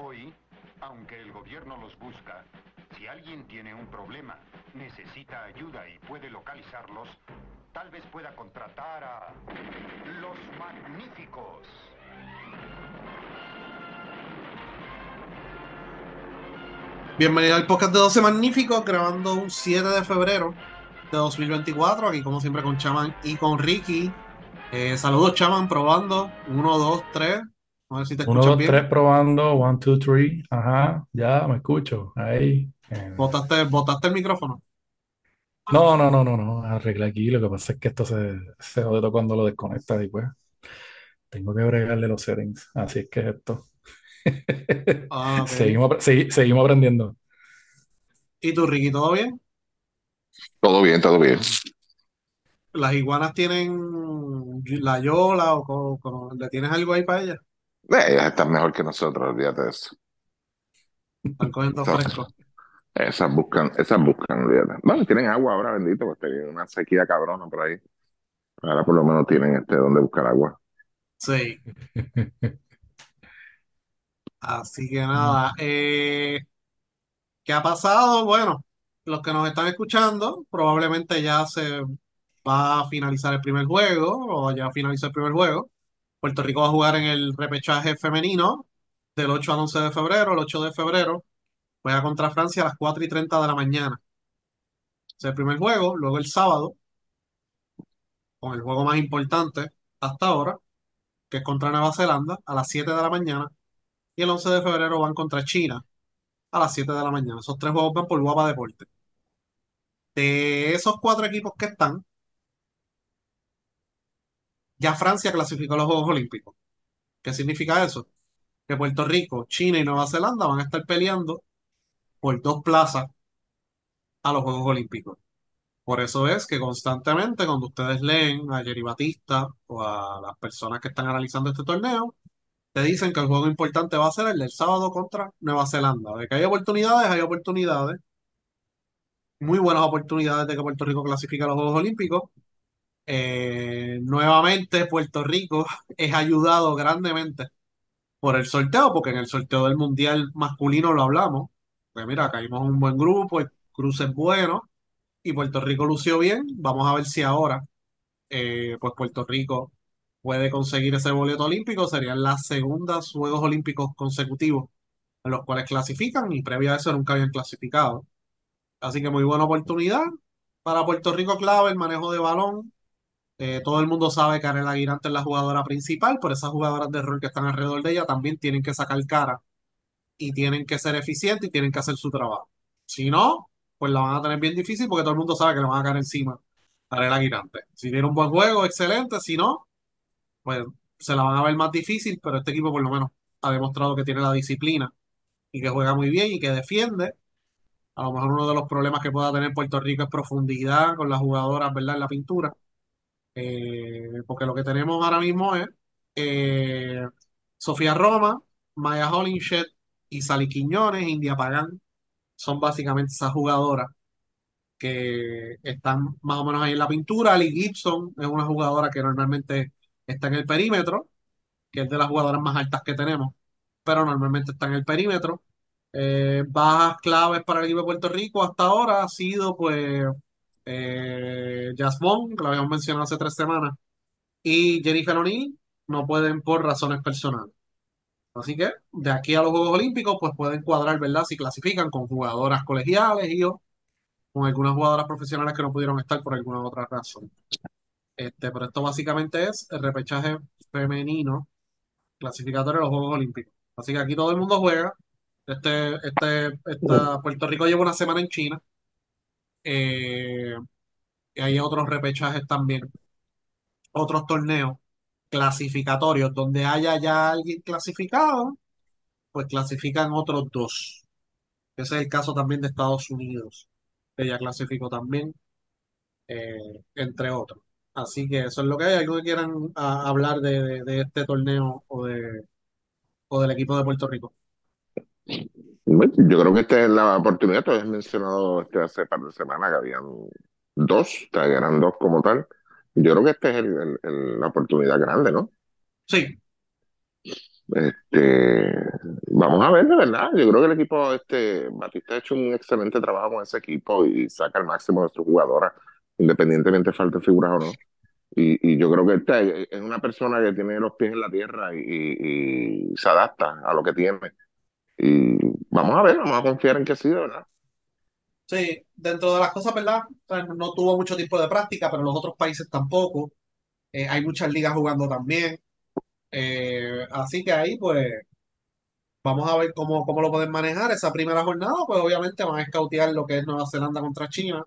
Hoy, aunque el gobierno los busca, si alguien tiene un problema, necesita ayuda y puede localizarlos, tal vez pueda contratar a los magníficos. Bienvenido al podcast de 12 Magníficos, grabando un 7 de febrero de 2024. Aquí, como siempre, con Chaman y con Ricky. Eh, saludos, Chaman, probando. 1, 2, 3. A ver si te 1, escuchas 2, bien. 3 probando. 1, 2, 3. Ajá, ya me escucho. Ahí. Eh, ¿Botaste, botaste el micrófono? No, no, no, no, no. Arreglé aquí. Lo que pasa es que esto se, se jode todo cuando lo desconectas y pues tengo que bregarle los settings. Así es que es esto. Ah, ok. Seguimos, apre- segui- seguimos aprendiendo. ¿Y tú, Ricky, todo bien? Todo bien, todo bien. ¿Las iguanas tienen la yola o co- co- le tienes algo ahí para ellas? Eh, Ellas están mejor que nosotros, olvídate de eso. Están cogiendo fresco. esas buscan, esas buscan, olvídate. Bueno, tienen agua ahora, bendito, porque tienen una sequía cabrona por ahí. Ahora por lo menos tienen este donde buscar agua. Sí. Así que nada. eh, ¿qué ha pasado? Bueno, los que nos están escuchando, probablemente ya se va a finalizar el primer juego, o ya finalizó el primer juego. Puerto Rico va a jugar en el repechaje femenino del 8 al 11 de febrero. El 8 de febrero juega contra Francia a las 4 y 30 de la mañana. Es el primer juego. Luego el sábado, con el juego más importante hasta ahora, que es contra Nueva Zelanda, a las 7 de la mañana. Y el 11 de febrero van contra China a las 7 de la mañana. Esos tres juegos van por Guapa Deporte. De esos cuatro equipos que están, ya Francia clasificó los Juegos Olímpicos. ¿Qué significa eso? Que Puerto Rico, China y Nueva Zelanda van a estar peleando por dos plazas a los Juegos Olímpicos. Por eso es que constantemente cuando ustedes leen a Jerry Batista o a las personas que están analizando este torneo, te dicen que el juego importante va a ser el del sábado contra Nueva Zelanda. De que hay oportunidades, hay oportunidades. Muy buenas oportunidades de que Puerto Rico clasifique a los Juegos Olímpicos. Eh, nuevamente Puerto Rico es ayudado grandemente por el sorteo, porque en el sorteo del Mundial masculino lo hablamos. Pues mira, caímos en un buen grupo, el cruce es bueno y Puerto Rico lució bien. Vamos a ver si ahora eh, pues Puerto Rico puede conseguir ese boleto olímpico. Serían las segundas Juegos Olímpicos consecutivos en los cuales clasifican y previo a eso nunca habían clasificado. Así que muy buena oportunidad. Para Puerto Rico clave el manejo de balón. Eh, todo el mundo sabe que Arela Aguirante es la jugadora principal, pero esas jugadoras de rol que están alrededor de ella también tienen que sacar cara y tienen que ser eficientes y tienen que hacer su trabajo. Si no, pues la van a tener bien difícil porque todo el mundo sabe que le van a caer encima a Aguirante. Si tiene un buen juego, excelente. Si no, pues se la van a ver más difícil, pero este equipo por lo menos ha demostrado que tiene la disciplina y que juega muy bien y que defiende. A lo mejor uno de los problemas que pueda tener Puerto Rico es profundidad con las jugadoras, ¿verdad? En la pintura. Eh, porque lo que tenemos ahora mismo es eh, Sofía Roma, Maya Hollinshed y Sally Quiñones, India Pagán. Son básicamente esas jugadoras que están más o menos ahí en la pintura. Ali Gibson es una jugadora que normalmente está en el perímetro, que es de las jugadoras más altas que tenemos, pero normalmente está en el perímetro. Eh, bajas claves para el equipo de Puerto Rico hasta ahora ha sido pues eh, Jasmine, que lo habíamos mencionado hace tres semanas, y Jennifer O'Neill no pueden por razones personales. Así que de aquí a los Juegos Olímpicos pues pueden cuadrar, ¿verdad? Si clasifican con jugadoras colegiales y o con algunas jugadoras profesionales que no pudieron estar por alguna otra razón. Este, pero esto básicamente es el repechaje femenino clasificatorio de los Juegos Olímpicos. Así que aquí todo el mundo juega. Este, este, Puerto Rico lleva una semana en China. Eh, y hay otros repechajes también, otros torneos clasificatorios donde haya ya alguien clasificado, pues clasifican otros dos. Ese es el caso también de Estados Unidos, que ya clasificó también, eh, entre otros. Así que eso es lo que hay. ¿Algo que quieran a- hablar de, de- de este torneo o, de, o del equipo de Puerto Rico? Bueno, yo creo que esta es la oportunidad. Tú habías mencionado este hace par de semanas que habían dos, que eran dos como tal. Yo creo que esta es el- el- el- la oportunidad grande, ¿no? Sí, Este, vamos a ver, de verdad. Yo creo que el equipo, este, Batista ha hecho un excelente trabajo con ese equipo y saca el máximo de sus jugadoras, independientemente falte figuras o no. Y, y yo creo que este es una persona que tiene los pies en la tierra y, y- y se adapta a lo que tiene. Y vamos a ver, vamos a confiar en que sí, verdad. Sí, dentro de las cosas, ¿verdad? No tuvo mucho tiempo de práctica, pero los otros países tampoco. Eh, hay muchas ligas jugando también. Eh, así que ahí, pues, vamos a ver cómo, cómo lo pueden manejar. Esa primera jornada, pues obviamente van a escautear lo que es Nueva Zelanda contra China.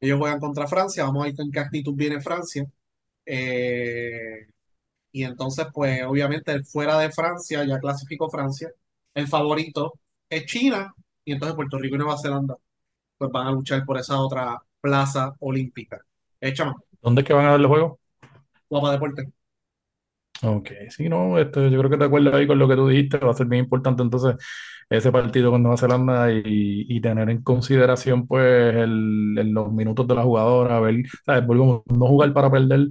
Ellos juegan contra Francia. Vamos a ver en qué actitud viene Francia. Eh, y entonces, pues, obviamente, fuera de Francia, ya clasificó Francia. El favorito es China. Y entonces Puerto Rico y Nueva Zelanda, pues van a luchar por esa otra plaza olímpica. Échame, ¿Dónde es que van a dar los juegos? guapa deporte. Ok, sí, no, esto, yo creo que te acuerdas ahí con lo que tú dijiste, va a ser bien importante entonces ese partido con Nueva Zelanda y, y tener en consideración pues el, el- los minutos de la jugadora, ver, ¿sabes? Volvemos, no jugar para perder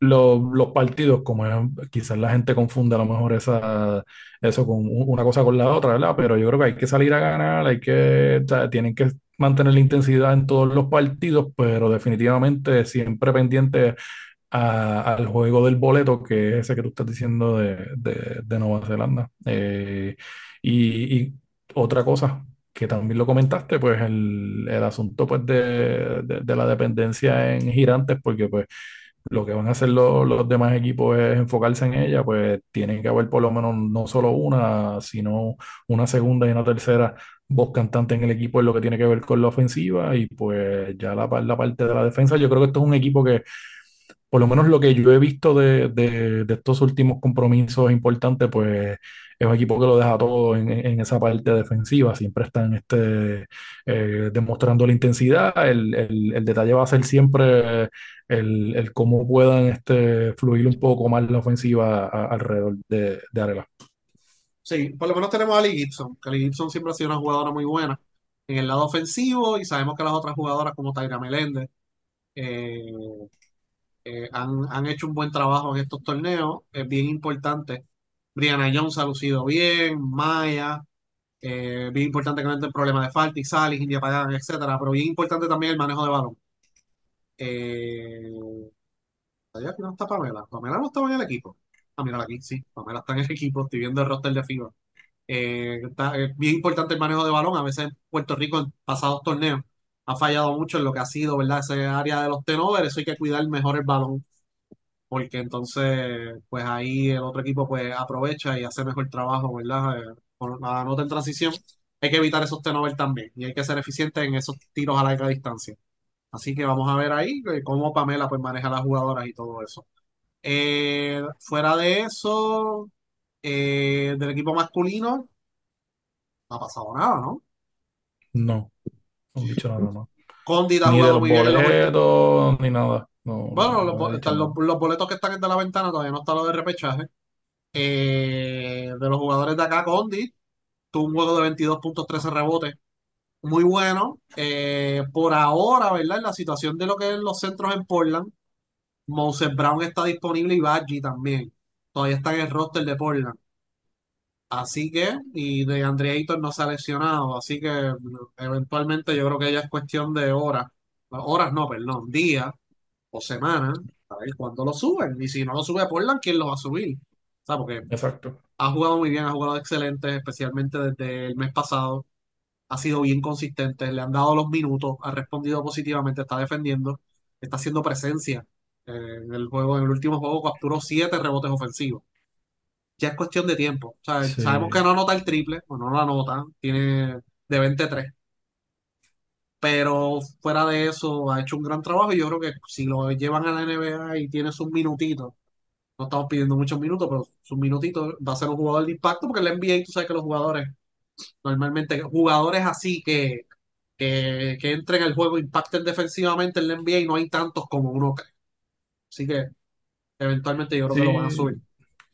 los, los partidos, como es- quizás la gente confunde a lo mejor esa, eso con una cosa con la otra, ¿verdad? Pero yo creo que hay que salir a ganar, hay que, o sea, tienen que mantener la intensidad en todos los partidos, pero definitivamente siempre pendiente a- al juego del boleto, que es ese que tú estás diciendo de, de- de Nueva Zelanda. Eh, y, y otra cosa que también lo comentaste, pues el, el asunto pues de- de la dependencia en girantes, porque pues lo que van a hacer los, los demás equipos es enfocarse en ella, pues tienen que haber por lo menos no solo una, sino una segunda y una tercera voz cantante en el equipo en lo que tiene que ver con la ofensiva y pues ya la, la parte de la defensa, yo creo que esto es un equipo que por lo menos lo que yo he visto de, de- de estos últimos compromisos importantes, pues es un equipo que lo deja todo en, en esa parte defensiva. Siempre están este, eh, demostrando la intensidad. El, detalle va a ser siempre el, cómo puedan este, fluir un poco más la ofensiva alrededor de, de Arela. Sí, por lo menos tenemos a Lee Gibson, que Lee Gibson siempre ha sido una jugadora muy buena en el lado ofensivo y sabemos que las otras jugadoras como Tyra Meléndez eh, eh, han hecho un buen trabajo en estos torneos. Es bien importante. Brianna Jones ha lucido bien, Maya, eh, bien importante que no entre problemas de falta y Salis, India Pagán, etcétera, pero bien importante también el manejo de balón. Eh, allá aquí no está Pamela. Pamela no estaba en el equipo. Ah, mira aquí, sí, Pamela está en el equipo, estoy viendo el roster de FIBA. Eh, es bien importante el manejo de balón. A veces en Puerto Rico en pasados torneos ha fallado mucho en lo que ha sido, ¿verdad? Ese área de los tenovers, eso hay que cuidar mejor el balón, porque entonces, pues ahí el otro equipo pues aprovecha y hace mejor trabajo, ¿verdad? Eh, con la nota en transición. Hay que evitar esos tenovers también y hay que ser eficiente en esos tiros a larga distancia. Así que vamos a ver ahí eh, cómo Pamela pues maneja a las jugadoras y todo eso. Eh, fuera de eso, eh, del equipo masculino, no ha pasado nada, ¿no? No, no han dicho nada más. Condit ha Ni jugado muy bien en los ni nada. No, Bueno, los, no están los, boletos que están de la ventana todavía no está lo de repechaje. Eh, de los jugadores de acá, Condit tuvo un juego de 22 puntos, 13 rebotes. Muy bueno. Eh, por ahora, ¿verdad? En la situación de lo que es los centros en Portland, Moses Brown está disponible y Badgie también. Todavía está en el roster de Portland. Así que, y de Andre Ayton no se ha lesionado, así que eventualmente yo creo que ya es cuestión de horas, horas no, perdón, días o semanas, a ver cuándo lo suben. Y si no lo sube Portland, ¿quién lo va a subir? O sea, porque Exacto. ha jugado muy bien, ha jugado excelente, especialmente desde el mes pasado. Ha sido bien consistente, le han dado los minutos, ha respondido positivamente, está defendiendo, está haciendo presencia eh, en el juego. En el último juego capturó siete rebotes ofensivos ya es cuestión de tiempo. O sea, sabemos que no anota el triple, o no lo anota, tiene de 23, pero fuera de eso ha hecho un gran trabajo y yo creo que si lo llevan a la NBA y tiene sus minutitos, no estamos pidiendo muchos minutos, pero sus minutitos va a ser un jugador de impacto porque el NBA, tú sabes que los jugadores, normalmente jugadores así que, que, que entren al juego, impacten defensivamente en la NBA y no hay tantos como uno cree. Así que eventualmente yo creo que lo van a subir.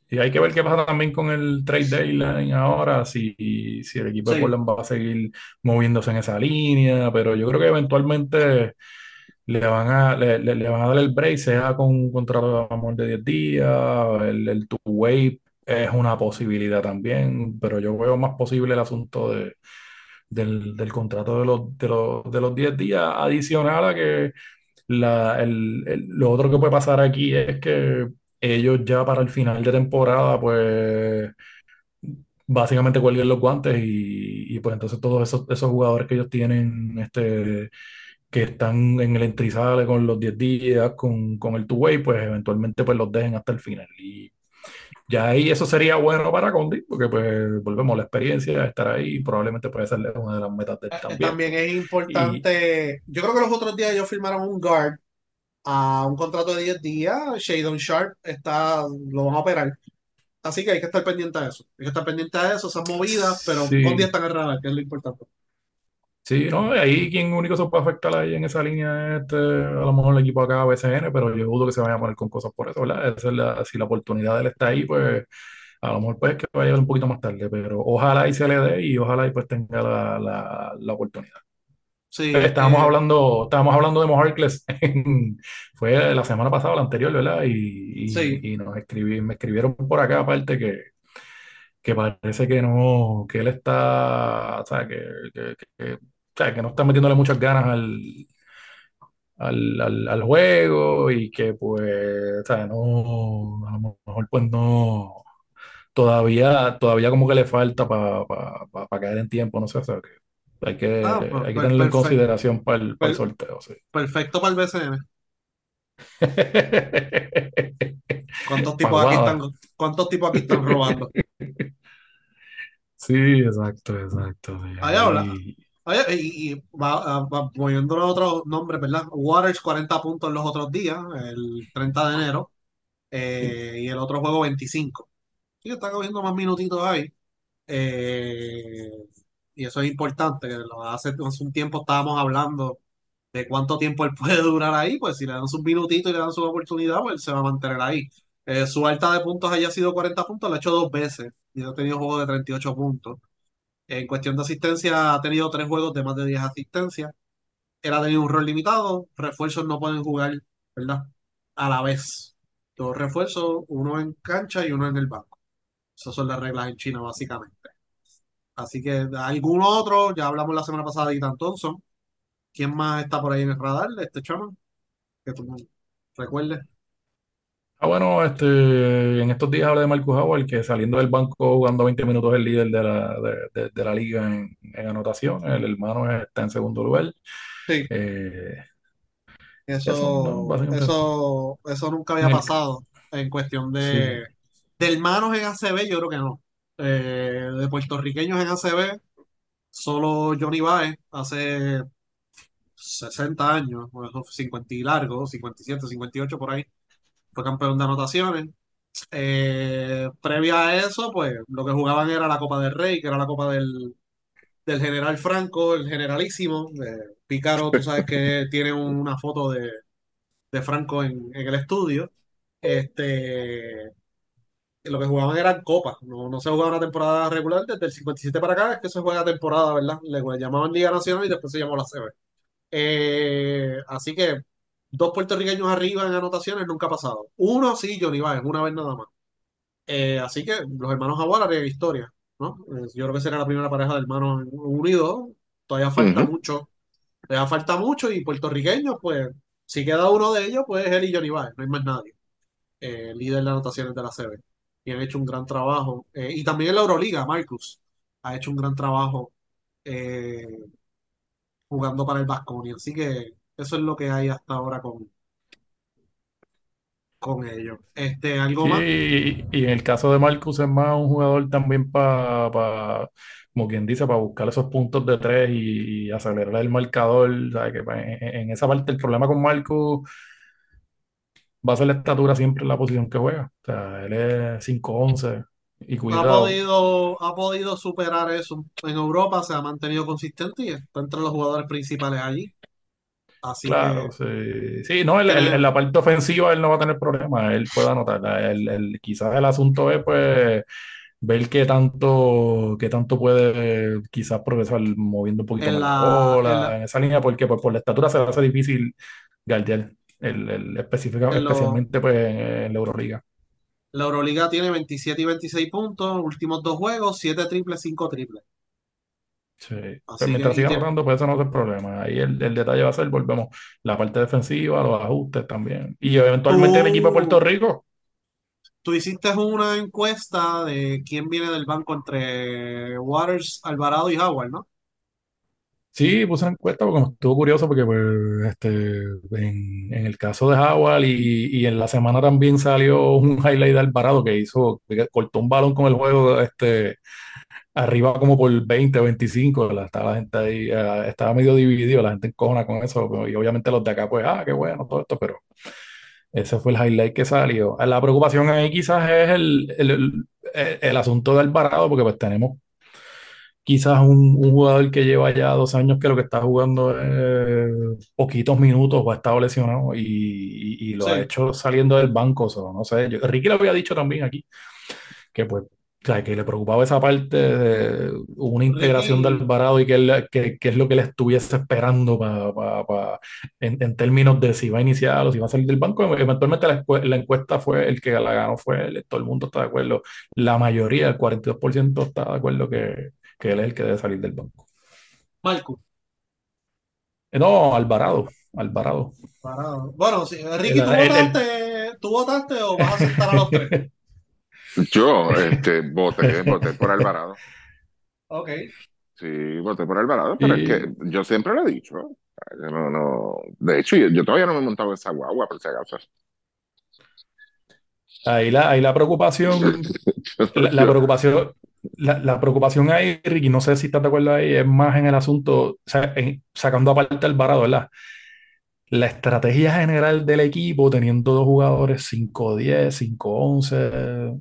Y hay que ver qué pasa también con el trade deadline ahora, si, si el equipo de Portland va a seguir moviéndose en esa línea, pero yo creo que eventualmente le van a, le, le- le van a dar el break, sea con un contrato de amor de 10 días, el, el two-way es una posibilidad también, pero yo veo más posible el asunto de, del, del contrato de los, de los, de los 10 días adicional a que la, el, el- lo otro que puede pasar aquí es que ellos ya para el final de temporada, pues básicamente cuelguen los guantes y, y, pues entonces todos esos, esos jugadores que ellos tienen, este, que están en el entrizale con los 10 días, con, con el two-way, pues eventualmente pues los dejen hasta el final. Y ya ahí eso sería bueno para Condi, porque pues volvemos, la experiencia, estar ahí, probablemente puede ser una de las metas de él Eh, también. También es Y importante, yo creo que los otros días ellos firmaron un guard a un contrato de 10 días, Shadon Sharp está, lo van a operar, así que hay que estar pendiente a eso, hay que estar pendiente a eso, esas movidas, pero con 10 sí, están en radar, que es lo importante. sí, no, ahí quien único se puede afectar ahí en esa línea es este, a lo mejor el equipo acá, BCN, pero yo dudo que se vaya a poner con cosas por eso, ¿verdad? Esa es la- si la oportunidad de él está ahí, pues a lo mejor pues que vaya un poquito más tarde, pero ojalá y se le dé y ojalá y pues tenga la, la, la oportunidad. Sí, Estábamos eh, hablando, estábamos hablando de Mojarcles en- fue la semana pasada, la anterior, ¿verdad? Y, sí, y, nos escribí, me escribieron por acá aparte que, que parece que no, que él está, o sea, que, que, que- o sea, que no está metiéndole muchas ganas al, al, al, al juego y que pues, o sea, no, a lo mejor pues no, todavía, todavía como que le falta para caer en tiempo, no sé, o sea, que hay ah, que, pues, hay que per- tenerlo en consideración para el, para el per- sorteo, sí. perfecto para el BCN. ¿Cuántos tipos aquí están, Paguada. cuántos tipos aquí están robando? Sí, exacto, exacto. sí, Ahí habla, y, y va, va poniéndole otros nombres, ¿verdad? Waters 40 puntos los otros días, el 30 de enero, eh, y el otro juego 25. Sí, está cogiendo más minutitos ahí. eh, y eso es importante, que hace, hace un tiempo estábamos hablando de cuánto tiempo él puede durar ahí, pues si le dan sus minutitos y le dan su oportunidad, pues él se va a mantener ahí. Eh, su alta de puntos haya sido 40 puntos, lo ha hecho dos veces, y ha tenido juegos de 38 puntos. En cuestión de asistencia, ha tenido tres juegos de más de 10 asistencias él ha tenido un rol limitado, refuerzos no pueden jugar, ¿verdad? A la vez. Dos refuerzos, uno en cancha y uno en el banco. Esas son las reglas en China, básicamente. Así que algún otro, ya hablamos la semana pasada de Ethan Thompson. ¿Quién más está por ahí en el radar de este chama? Que tú recuerdes. Ah, bueno, este, en estos días hablé de Marcus Howard, que saliendo del banco jugando 20 minutos es el líder de la, de, de- de la liga en, en anotación. El hermano está en segundo lugar. Sí, Eh, eso, eso, eso. nunca había pasado en cuestión sí, de, de hermanos en ACB, yo creo que no. Eh, de puertorriqueños en ACB, solo Johnny Baez hace 60 años, o eso, 50 y largo, 57, 58 por ahí, fue campeón de anotaciones. Eh, previa a eso, pues lo que jugaban era la Copa del Rey, que era la Copa del, del General Franco, el Generalísimo. Eh, Pícaro, tú sabes que tiene una foto de, de Franco en, en el estudio. Este, lo que jugaban eran copas, no, no se jugaba una temporada regular desde el 57 para acá, es que se juega temporada, ¿verdad? Le llamaban Liga Nacional y después se llamó la CB. Eh, así que dos puertorriqueños arriba en anotaciones nunca ha pasado. Uno sí, Johnny Baez, una vez nada más. Eh, así que los hermanos Aguilar harían historia, ¿no? Eh, yo creo que será la primera pareja de hermanos unidos. Todavía falta mucho, todavía falta mucho y puertorriqueños, pues, si queda uno de ellos, pues es él y Johnny Baez, no hay más nadie. Líder de anotaciones de la CB. Y han hecho un gran trabajo. Eh, y también en la Euroliga, Marcus ha hecho un gran trabajo eh, jugando para el Baskonia. Así que eso es lo que hay hasta ahora con, con ellos. Este, ¿algo sí, más? y, y en el caso de Marcus es más un jugador también para, como quien dice, para buscar esos puntos de tres y, y acelerar el marcador. ¿sabes? Que, en, en esa parte el problema con Marcus va a ser la estatura siempre en la posición que juega. O sea, él es cinco once y Ha cuidado. podido, ha podido superar eso. En Europa se ha mantenido consistente y está entre los jugadores principales allí. Así que Claro, sí. Sí, no, el- el- en la parte ofensiva él no va a tener problemas, él puede anotar. El, el- quizás el asunto es pues ver qué tanto, qué tanto puede quizás progresar moviendo un poquito en la la, en bola la, en esa línea, porque pues, por la estatura se le hace difícil guardiar el, el- específica- en lo- especialmente pues en, la Euroliga. La Euroliga tiene 27 y 26 puntos, últimos dos juegos, 7 triples, 5 triples. Sí. Pues mientras siga anotando, pues eso no es el problema. Ahí el, el detalle va a ser, volvemos, la parte defensiva, los ajustes también. Y eventualmente el equipo de Puerto. Rico. Tú hiciste una encuesta de quién viene del banco entre Waters, Alvarado y Howard, ¿no? Sí, puse una encuesta porque me estuvo curioso porque pues, este, en, en el caso de Howard y, y en la semana también salió un highlight de Alvarado que hizo, que cortó un balón con el juego este, arriba como por 20, 25, la- estaba la gente ahí, eh, estaba medio dividido, la gente encojona con eso y obviamente los de acá pues, ah, qué bueno todo esto, pero ese fue el highlight que salió. La preocupación ahí quizás es el, el, el- el asunto de Alvarado porque pues tenemos quizás un, un jugador que lleva ya dos años que lo que está jugando es poquitos minutos o ha estado lesionado y, y- y lo Sí. ha hecho saliendo del banco. o sea, no sé, yo- Ricky lo había dicho también aquí, que pues, o sea, que le preocupaba esa parte de una integración de Alvarado y que, él- que, que es lo que él estuviese esperando pa- pa- pa- en, en términos de si va a iniciar o si va a salir del banco. Eventualmente la, la encuesta fue el que la ganó, fue él, todo el mundo está de acuerdo, la mayoría, el 42% está de acuerdo que, que él es el que debe salir del banco. Marco. Eh, No, Alvarado, Alvarado. Alvarado. Bueno, sí, Ricky, ¿tú El- el- el- votaste, ¿tú votaste o vas a aceptar a los tres? Yo este, voté, voté por Alvarado. Ok. Sí, voté por Alvarado, pero Y- es que yo siempre lo he dicho. Yo no, no. De hecho, yo, yo todavía no me he montado en esa guagua, por si acaso. Ahí la, ahí la preocupación, la, la preocupación, la, la preocupación ahí, Ricky, no sé si estás de acuerdo ahí, es más en el asunto, o sea, en- sacando aparte Alvarado, ¿verdad? La estrategia general del equipo, teniendo dos jugadores 5-10, 5-11,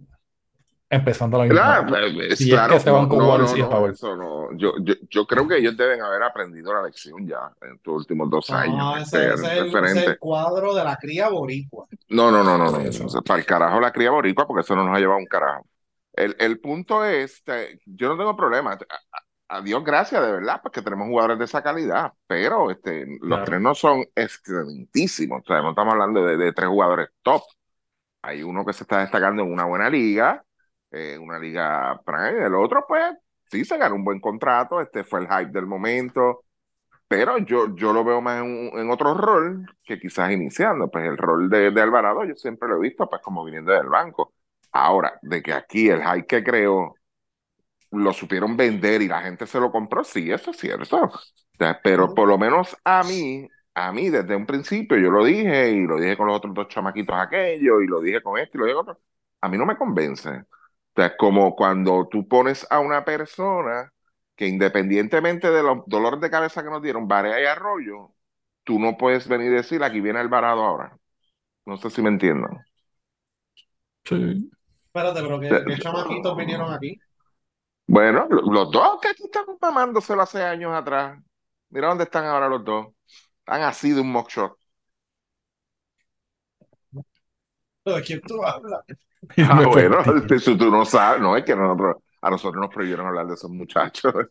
empezando a la misma Claro, eh, es Si es claro, que se van no, con no, no, y no, eso no. Yo, yo, yo creo que ellos deben haber aprendido la lección ya en estos últimos dos años. No, este, ese, ese es el, ese es el cuadro de la cría boricua. No, no, no, no, no. O sea, para el carajo la cría boricua, porque eso no nos ha llevado un carajo. El, el punto es, este, yo no tengo problema. A, Dios gracias, de verdad, porque tenemos jugadores de esa calidad, pero este, los Claro. tres no son excelentísimos. O sea, no estamos hablando de, de tres jugadores top. Hay uno que se está destacando en una buena liga, eh, una liga prime. El otro, pues, sí se ganó un buen contrato. Este fue el hype del momento. Pero yo, yo lo veo más en, en otro rol que quizás iniciando. Pues el rol de, de Alvarado yo siempre lo he visto pues como viniendo del banco. Ahora, de que aquí el hype que creó lo supieron vender y la gente se lo compró, sí, eso es cierto. Pero por lo menos a mí, a mí desde un principio yo lo dije y lo dije con los otros dos chamaquitos aquellos y lo dije con este y lo dije con otro. A mí no me convence. O sea, es como cuando tú pones a una persona que independientemente de los dolores de cabeza que nos dieron, Barea y Arroyo, tú no puedes venir y decir aquí viene Alvarado ahora. No sé si me entienden. Sí. Espérate, pero ¿qué, qué chamaquitos vinieron aquí? Bueno, lo- los dos que aquí están mamándoselo hace años atrás. Mira dónde están ahora los dos. Están así de un mockshot. ¿De quién tú hablas? Ah, bueno, tú no sabes, no es que nosotros, a nosotros nos prohibieron hablar de esos muchachos.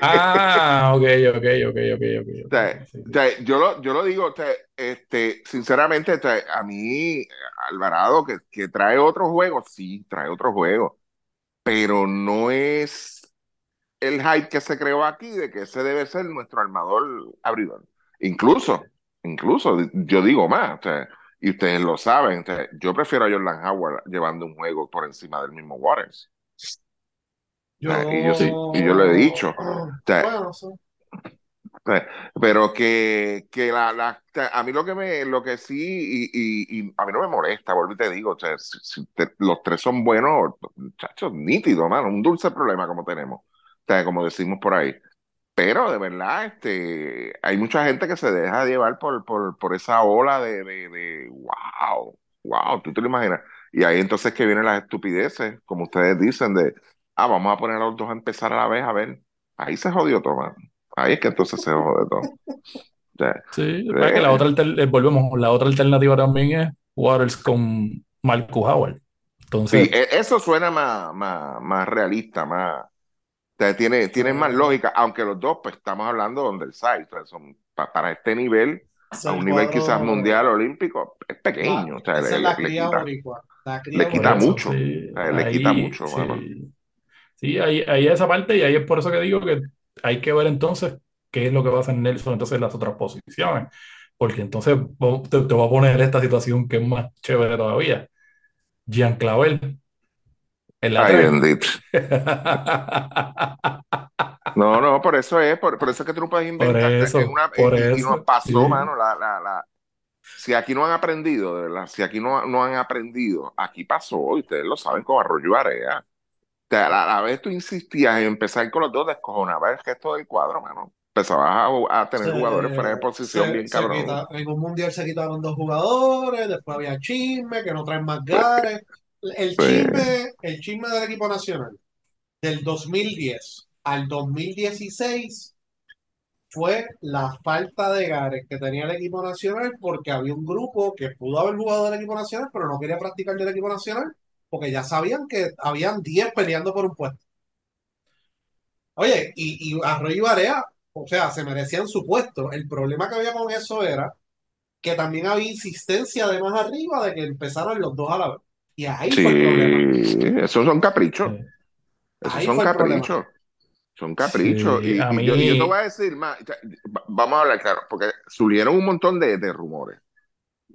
Ah, ok, ok, ok, ok, ok. O sea, Sí, sí. o sea, yo lo, yo lo digo, o sea, este, sinceramente, a mí, Alvarado, que, que trae otro juego, sí, trae otro juego, pero no es el hype que se creó aquí de que ese debe ser nuestro armador abridor. Incluso, incluso, yo digo más, o sea, y ustedes lo saben, o sea, yo prefiero a Jordan Howard llevando un juego por encima del mismo Waters. Yo... Ah, y yo sí, y yo lo he dicho. sea, Bueno, sí. Pero que, que la, la- a mí lo que me, lo que sí, y, y, y a mí no me molesta, vuelvo y te digo, o sea, si, si te- los tres son buenos, muchachos, nítido, mano, un dulce problema como tenemos, o sea, como decimos por ahí. Pero de verdad, este, hay mucha gente que se deja llevar por, por, por esa ola de, de, de wow, wow, tú te lo imaginas. Y ahí entonces que vienen las estupideces, como ustedes dicen, de, ah, vamos a poner a los dos a empezar a la vez, a ver. Ahí se jodió todo, mano. Ahí es que entonces se jode todo. Sea, Sí, para que la otra eh, volvemos, la otra alternativa también es Waters con Marcus Howard. Entonces, Sí, e- eso suena más, más, más realista, más. O sea, tiene, tiene más lógica, aunque los dos, pues estamos hablando donde el site, o sea, son, pa- para este nivel, Es a un el nivel quizás mundial, olímpico, es pequeño, o sea, le, quita, le mucho, sí. o sea, le quita mucho. Sí, ahí, ahí esa parte, y ahí es por eso que digo que hay que ver entonces qué es lo que va a hacer Nelson entonces en las otras posiciones. Porque entonces te, te voy a poner esta situación que es más chévere todavía. Jean Clavel en la Ay, 3. bendito. No, no, por eso es, por, por eso es que tú no puedes Por inventarte. En eso, una, por y, y- y nos eso, pasó, sí. mano, la, la, la, si aquí no han aprendido, de verdad, si aquí no, no han aprendido, aquí pasó, y ustedes lo saben con Arroyo Area. A la vez tú insistías en empezar con los dos, descojonaba el gesto del cuadro, mano. Empezabas a, a tener jugadores fuera de posición se, bien se cabrón. quita, en un mundial se quitaron dos jugadores, después había chisme, que no traen más gares. El chisme, el chisme del equipo nacional del 2010 al 2016 fue la falta de gares que tenía el equipo nacional porque había un grupo que pudo haber jugado del equipo nacional, pero no quería practicar del equipo nacional porque ya sabían que habían 10 peleando por un puesto. Oye, y, y Arroyo y Barea, o sea, se merecían su puesto. El problema que había con eso era que también había insistencia de más arriba de que empezaran los dos a la vez. Y ahí fue el problema. sí, esos son caprichos. Sí. Esos Ahí son caprichos. Son caprichos. Sí, Y, a y yo, y yo te voy a decir más. Vamos a hablar claro, porque surgieron un montón de, de rumores.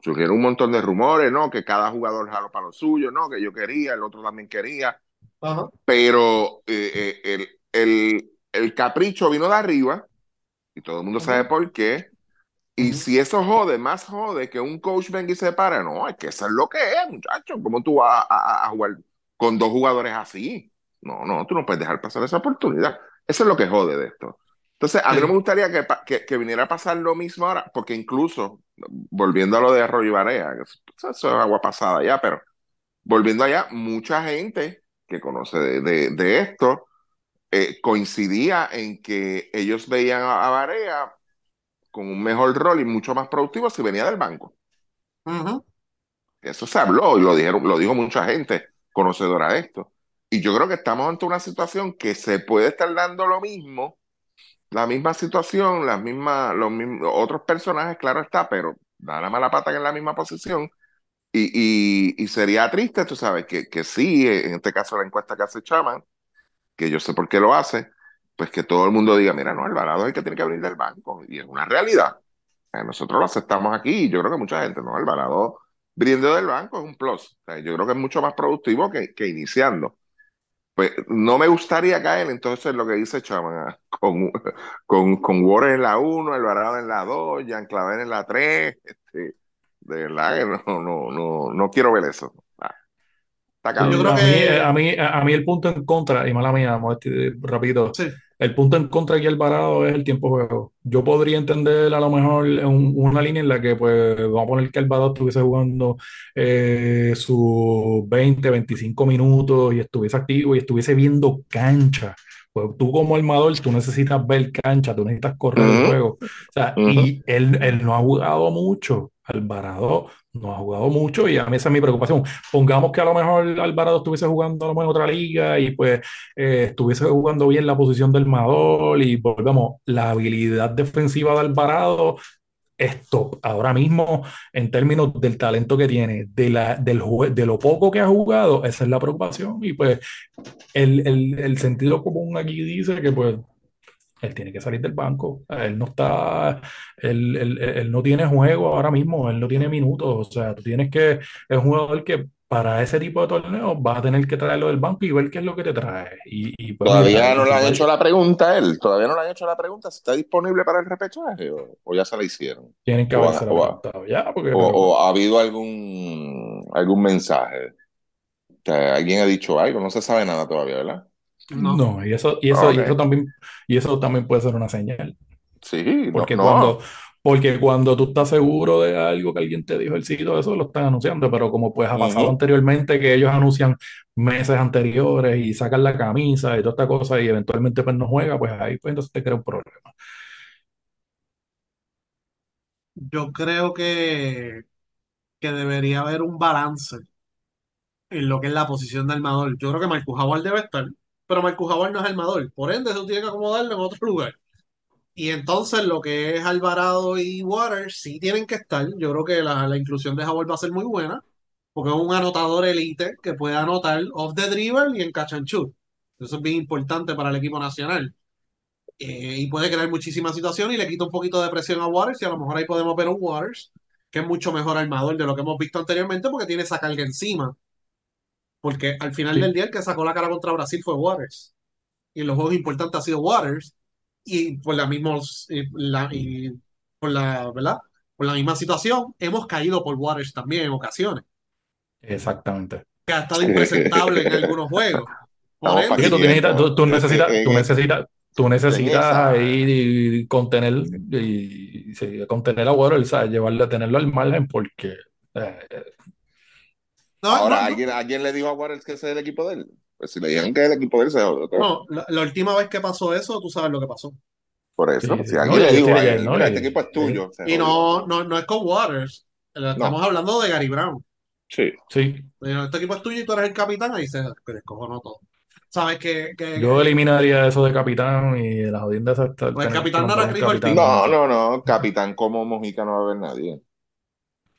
Surgieron un montón de rumores, ¿no? Que cada jugador jaló para lo suyo, ¿no? Que yo quería, el otro también quería. Ajá. Pero eh, eh, el, el, el capricho vino de arriba, y todo el mundo sabe Ujú, por qué. Y ujú. si eso jode, más jode que un coach venga y se para, no, es que eso es lo que es, muchacho. ¿Cómo tú vas a, a- a jugar con dos jugadores así? No, no, tú no puedes dejar pasar esa oportunidad. Eso es lo que jode de esto. Entonces, a mí no me gustaría que, que, que viniera a pasar lo mismo ahora, porque incluso, volviendo a lo de Arroyo y Barea, eso, es agua pasada ya, pero volviendo allá, mucha gente que conoce de, de- de esto eh, coincidía en que ellos veían a, a Barea con un mejor rol y mucho más productivo si venía del banco. Eso se habló y lo dijeron, lo dijo mucha gente conocedora de esto. Y yo creo que estamos ante una situación que se puede estar dando lo mismo, la misma situación, las mismas, los mismos, otros personajes, claro está, pero da la mala pata que en la misma posición. Y, y, y sería triste, tú sabes, que, que sí, en este caso la encuesta que hace Chaman, que yo sé por qué lo hace, pues que todo el mundo diga, mira, no, Alvarado es el que tiene que venir del banco. Y es una realidad. Nosotros lo aceptamos aquí y yo creo que mucha gente, ¿no? Alvarado viniendo del banco es un plus. Yo creo que es mucho más productivo que, que iniciando. Pues no me gustaría caer entonces en lo que dice Chaman, ah, con, con, con Warren en la 1, Alvarado en la 2, Jean Claver en la 3. Este, de verdad que no, no, no, no quiero ver eso. Ah, está Yo creo a mí, que a mí, a mí el punto en contra, y mala mía, rápido, sí. El punto en contra aquí Alvarado es el tiempo de juego. Yo podría entender a lo mejor un- una línea en la que, pues, vamos a poner que Alvarado estuviese jugando eh, sus 20, 25 minutos y estuviese activo y estuviese viendo cancha. Pues tú como armador, tú necesitas ver cancha, tú necesitas correr el juego. O sea, y él, él no ha jugado mucho. Alvarado no ha jugado mucho y a mí esa es mi preocupación. Pongamos que a lo mejor Alvarado estuviese jugando a lo mejor en otra liga y pues eh, estuviese jugando bien la posición del armador y volvemos, la habilidad defensiva de Alvarado es top. Ahora mismo, en términos del talento que tiene, de, la, del de lo poco que ha jugado, esa es la preocupación. Y pues el, el, el sentido común aquí dice que pues él tiene que salir del banco. Él no está, él, él- él no tiene juego ahora mismo, él no tiene minutos. O sea, tú tienes que, es un jugador que para ese tipo de torneos vas a tener que traerlo del banco y ver qué es lo que te trae. Y, y pues Todavía no le han hecho la pregunta a él, todavía no le han hecho la pregunta si está disponible para el repechaje o, o ya se la hicieron. tienen que O la o ya, porque o- pero, o ha habido algún, algún mensaje. O sea, alguien ha dicho algo, no se sabe nada todavía, ¿verdad? No. no, y eso, y eso, y eso también, y eso también puede ser una señal. Sí, Porque no. cuando, porque cuando tú estás seguro de algo que alguien te dijo el sitio, eso lo están anunciando, pero como pues ha pasado anteriormente que ellos anuncian meses anteriores y sacan la camisa y toda esta cosa y eventualmente pues no juega, pues ahí pues entonces te crea un problema. Yo creo que, que debería haber un balance en lo que es la posición de armador. Yo creo que Marcus Howard debe estar, pero Marcus Howard no es armador. Por ende, eso tiene que acomodarlo en otro lugar. Y entonces lo que es Alvarado y Waters sí tienen que estar. Yo creo que la, la inclusión de Howard va a ser muy buena, porque es un anotador elite que puede anotar off the dribble y en shoot. Eso es bien importante para el equipo nacional. Eh, y puede crear muchísimas situaciones y le quita un poquito de presión a Waters y a lo mejor ahí podemos ver un Waters que es mucho mejor armador de lo que hemos visto anteriormente porque tiene esa carga encima. Porque al final Sí. del día el que sacó la cara contra Brasil fue Waters. Y en los juegos importantes ha sido Waters. Y por la misma, y la, y por la, ¿verdad? Por la misma situación, hemos caído por Waters también en ocasiones. Exactamente. Que ha estado impresentable en algunos juegos. Por tú, necesitas, tú, necesitas, tú necesitas, tú necesitas esa- ahí contener y, sí, contener a Waters, ¿sabes? Llevarle, tenerlo al margen porque eh, no, Ahora, no, no. ¿alguien, ¿alguien le dijo a Waters que ese es el equipo de él? Pues si le dijeron que es el equipo de él, se. No, la, la última vez que pasó eso, tú sabes lo que pasó. Por eso, Sí, si alguien No, le dijo a él, y- este equipo es tuyo. Y no, no, no es con Waters. Estamos hablando de Gary Brown. Sí. sí, Digo, Este equipo es tuyo y tú eres el capitán, ahí se descojonó todo. Sabes que, que- yo eliminaría eso de capitán y las jodiendas hasta Pues el capitán no era Chris capitán. No, no, no. Capitán como Mojica no va a haber nadie.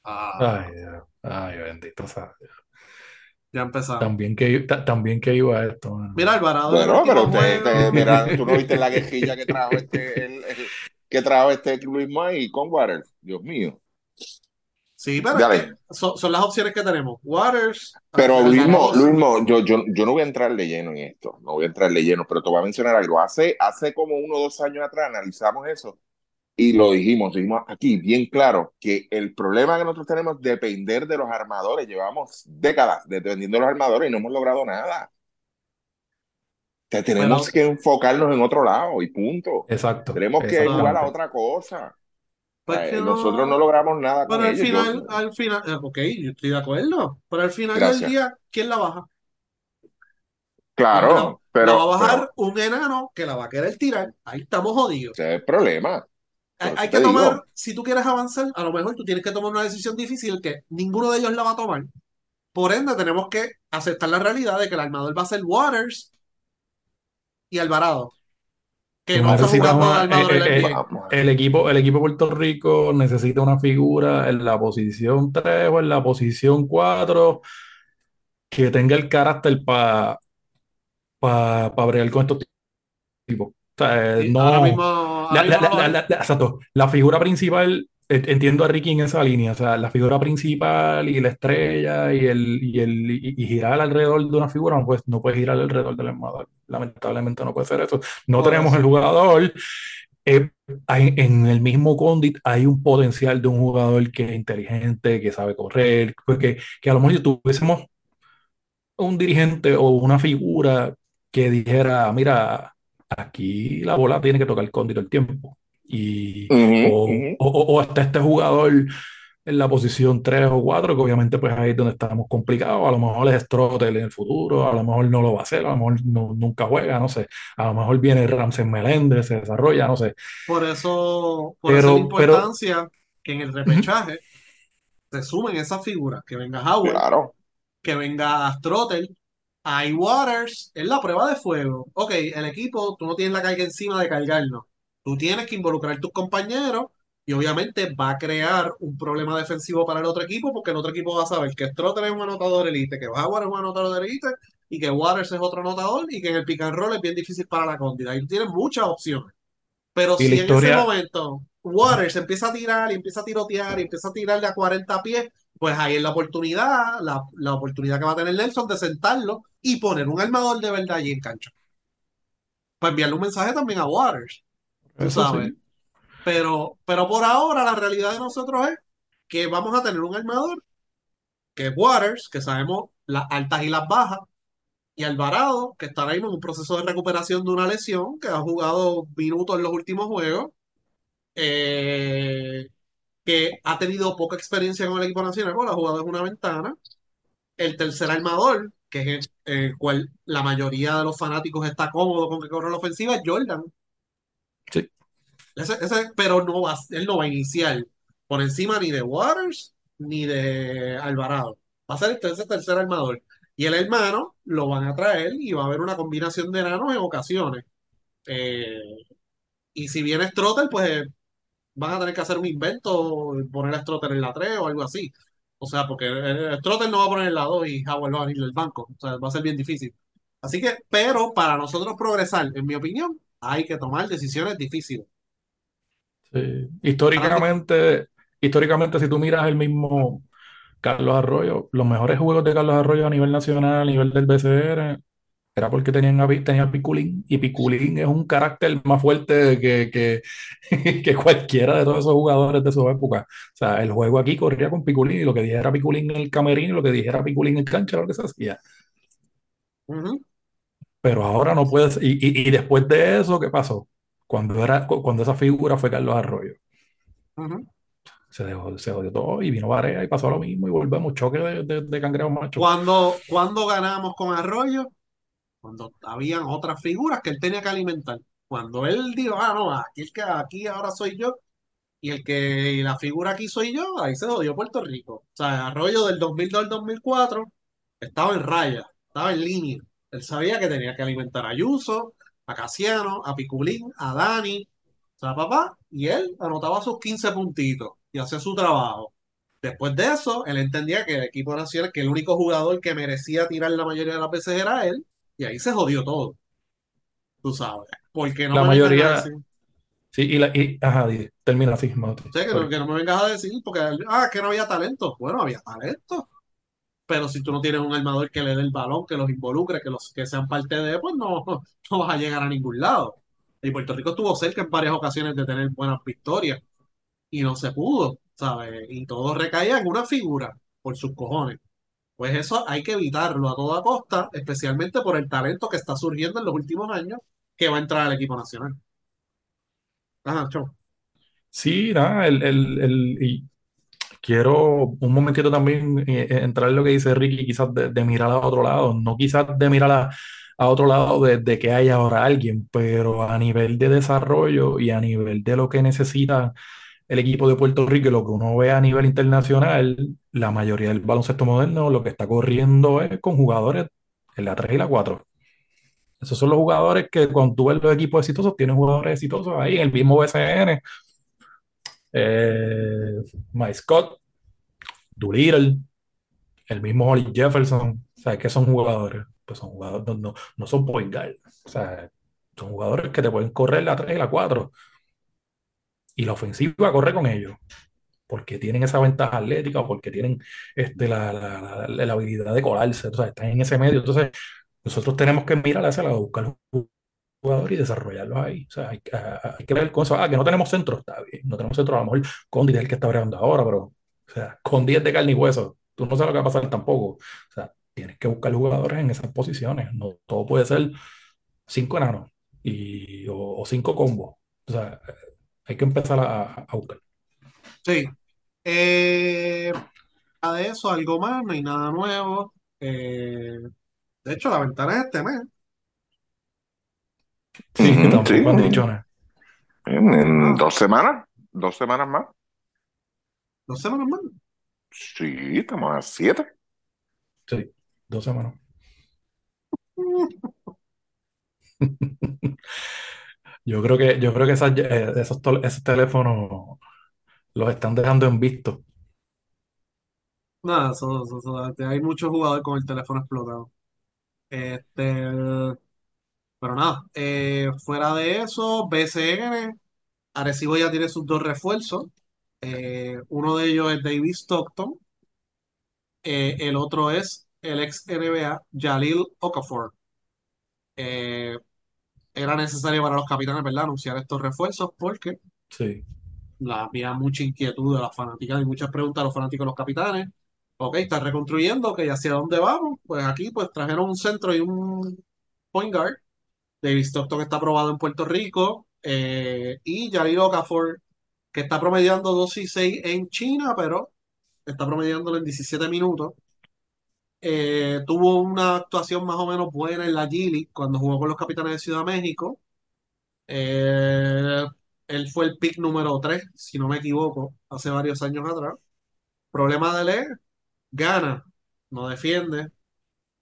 Ah, Ay, Dios. Ay, bendito sea. ya empezamos. También que, ta- también que iba esto, mano. Mira, Alvarado. Bueno, pero usted, usted- mira, tú no viste la quejilla que trajo este, el- el- que trajo este Luis May con Waters. Dios mío. Sí, pero Dale. son, son las opciones que tenemos. Waters. Pero Luis Mo, Luis Mo, yo, yo, yo no voy a entrar de lleno en esto, no voy a entrar de lleno, pero te voy a mencionar algo. Hace, hace como uno o dos años atrás analizamos eso y lo dijimos, dijimos aquí bien claro que el problema que nosotros tenemos es depender de los armadores. Llevamos décadas dependiendo de los armadores y no hemos logrado nada. O sea, tenemos que enfocarnos en otro lado y punto. Exacto. Tenemos que jugar a otra cosa. Pues no- Nosotros no logramos nada con Pero al ellos. Yo- final, al final, eh, ok, yo estoy de acuerdo. Pero al final Gracias. del día, ¿quién la baja? claro, la, pero, la va a bajar pero un enano que la va a querer tirar. Ahí estamos jodidos. ese es el problema. Hay, que tomar, digo. si tú quieres avanzar, a lo mejor tú tienes que tomar una decisión difícil que ninguno de ellos la va a tomar. Por ende, tenemos que aceptar la realidad de que el armador va a ser Waters y Alvarado. Que no está una- armador en la eh, eh. El equipo, el equipo de Puerto Rico necesita una figura en la posición 3 o en la posición 4 que tenga el carácter para pa, pa bregar con estos tipos. Sea, Sí, no, ahora mismo, ahora la, la- mismo la- exacto. La figura principal, eh, entiendo a Ricky en esa línea, o sea, la figura principal y la estrella y el, y el y, y girar alrededor de una figura, no puedes, no puedes girar alrededor del armador. Lamentablemente no puede ser eso. No Por tenemos eso. el jugador. Eh, hay- en el mismo Condit hay un potencial de un jugador que es inteligente, que sabe correr, pues que, que a lo mejor si tuviésemos un dirigente o una figura que dijera, mira, aquí la bola tiene que tocar el Condit todo el tiempo. Y, o, ujú. o, o- o hasta este jugador en la posición 3 o 4, que obviamente pues ahí es donde estamos complicados. A lo mejor es Strotel en el futuro, a lo mejor no lo va a hacer, a lo mejor no- nunca juega, no sé. A lo mejor viene Ramses Meléndez, se desarrolla, no sé. Por eso, por pero- importancia que en el repechaje se sumen esas figuras, que venga Howard, Claro. que venga Strotel, hay Waters, es la prueba de fuego. Ok, el equipo, tú no tienes la carga encima de cargarnos. Tú tienes que involucrar a tus compañeros y obviamente va a crear un problema defensivo para el otro equipo porque el otro equipo va a saber que Strotel es un anotador elite, que Howard es un anotador elite y que Waters es otro anotador y que en el pick and roll es bien difícil para la Condit. Ahí tienes muchas opciones. Pero Y si en ese momento Waters empieza a tirar y empieza a tirotear y empieza a tirarle a 40 pies, pues ahí es la oportunidad, la, la oportunidad que va a tener Nelson de sentarlo y poner un armador de verdad allí en cancha. Para enviarle un mensaje también a Waters, tú Eso sabes. sí. Pero, pero por ahora la realidad de nosotros es que vamos a tener un armador que es Waters, que sabemos las altas y las bajas, y Alvarado, que está ahora mismo en un proceso de recuperación de una lesión, que ha jugado minutos en los últimos juegos, eh, que ha tenido poca experiencia con el equipo nacional, porque ha jugado en una ventana. El tercer armador, que es el, el cual la mayoría de los fanáticos está cómodo con que corra la ofensiva, es Jordan. Sí. Ese- ese- pero no va, él no va a iniciar por encima ni de Waters ni de Alvarado. Va a ser ese tercer armador. Y el hermano lo van a traer y va a haber una combinación de enanos en ocasiones. Eh, Y si viene Strotter, pues van a tener que hacer un invento, poner a Strotter en la 3 o algo así. O sea, porque eh, Strotter no va a poner en la 2 y Howard va a venir del banco. O sea, va a ser bien difícil. Así que, pero para nosotros progresar, en mi opinión, hay que tomar decisiones difíciles. Sí. Históricamente, históricamente, si tú miras el mismo Carlos Arroyo, los mejores juegos de Carlos Arroyo a nivel nacional, a nivel del BCR, era porque tenían a, tenía Piculín, y Piculín es un carácter más fuerte que, que, que cualquiera de todos esos jugadores de su época. O sea, el juego aquí corría con Piculín, y lo que dijera Piculín en el camerino, lo que dijera Piculín en cancha, lo que se hacía. Pero ahora no puedes. Y, y, y después de eso, ¿qué pasó? Cuando, era, cu- cuando esa figura fue Carlos Arroyo. Se dejó, se jodió todo y vino Varea y pasó lo mismo y volvemos choque de, de, de cangrejos machos. Cuando, cuando ganamos con Arroyo, cuando habían otras figuras que él tenía que alimentar. Cuando él dijo, ah, no, aquí, el que, aquí ahora soy yo, y el que la figura aquí soy yo, ahí se jodió Puerto Rico. O sea, Arroyo del 2002 al 2004 estaba en raya, estaba en línea. Él sabía que tenía que alimentar a Ayuso, a Casiano, a Piculín, a Dani, o sea, papá, y él anotaba sus 15 puntitos y hacía su trabajo. Después de eso, él entendía que el equipo nacional, que el único jugador que merecía tirar la mayoría de las veces era él, y ahí se jodió todo, tú sabes. Porque no La me vengan a mayoría, decir, sí, y, la, y ajá, termina así, o sea, que no, que no me vengas a decir, porque, ah, que no había talento. Bueno, había talento. Pero si tú no tienes un armador que le dé el balón, que los involucre, que los que sean parte de, pues no, no vas a llegar a ningún lado. Y Puerto Rico estuvo cerca en varias ocasiones de tener buenas victorias y no se pudo, ¿sabes? Y todo recaía en una figura por sus cojones. Pues eso hay que evitarlo a toda costa, especialmente por el talento que está surgiendo en los últimos años que va a entrar al equipo nacional. Ajá, chau. Sí, nada, el, el, el- y quiero un momentito también eh, eh, entrar en lo que dice Ricky, quizás de, de mirar a otro lado, no quizás de mirar a, a otro lado de, de que haya ahora alguien, pero a nivel de desarrollo y a nivel de lo que necesita el equipo de Puerto Rico lo que uno ve a nivel internacional, la mayoría del baloncesto moderno lo que está corriendo es con jugadores en la 3 y la 4. Esos son los jugadores que cuando tú ves los equipos exitosos, tienen jugadores exitosos ahí en el mismo BCN. Eh, Mike Scott, Doolittle, el mismo Holly Jefferson. O sea, ¿qué son jugadores? Pues son jugadores, no, no, no son point guard. O sea, son jugadores que te pueden correr la 3 y la 4. Y la ofensiva corre con ellos. Porque tienen esa ventaja atlética o porque tienen este, la, la, la, la habilidad de colarse. O sea, están en ese medio. Entonces, nosotros tenemos que mirar hacia la buscar jugador y desarrollarlos ahí. O sea, hay, que ver con eso. Ah, que no tenemos centro, está bien. No tenemos centro, a lo mejor Condi es el que está bregando ahora, pero, o sea, con 10 de carne y hueso, tú no sabes lo que va a pasar tampoco. O sea, tienes que buscar jugadores en esas posiciones. No todo puede ser cinco enanos y, o, o cinco combos. O sea, hay que empezar a, a buscar. Sí. Eh, de eso, algo más, no hay nada nuevo. Eh, de hecho, la ventana es este mes. Sí, Ujú, tampoco sí. han dicho nada. En, en dos semanas, dos semanas más. Dos semanas más. Sí, estamos a siete. Sí, dos semanas. Yo creo que, yo creo que esas, eh, esos, esos teléfonos los están dejando en visto. Nada, eso- eso, hay muchos jugadores con el teléfono explotado. Este, pero nada, eh, fuera de eso, BCN, Arecibo ya tiene sus dos refuerzos. Eh, uno de ellos es David Stockton, el otro es el ex NBA Jalil Okafor. Era necesario para los capitanes, ¿verdad?, anunciar estos refuerzos porque Sí. la, había mucha inquietud de las fanáticas y muchas preguntas a los fanáticos de los capitanes. Ok, está reconstruyendo, que hacia dónde vamos. Pues aquí pues trajeron un centro y un point guard. David Stockton está aprobado en Puerto Rico. eh, y Jalil Okafor, que está promediando 2 y 6 en China, pero está promediándolo en 17 minutos. Eh, tuvo una actuación más o menos buena en la G League cuando jugó con los capitanes de Ciudad México. Eh, él fue el pick número 3, si no me equivoco, hace varios años atrás. Problema de es, gana, no defiende,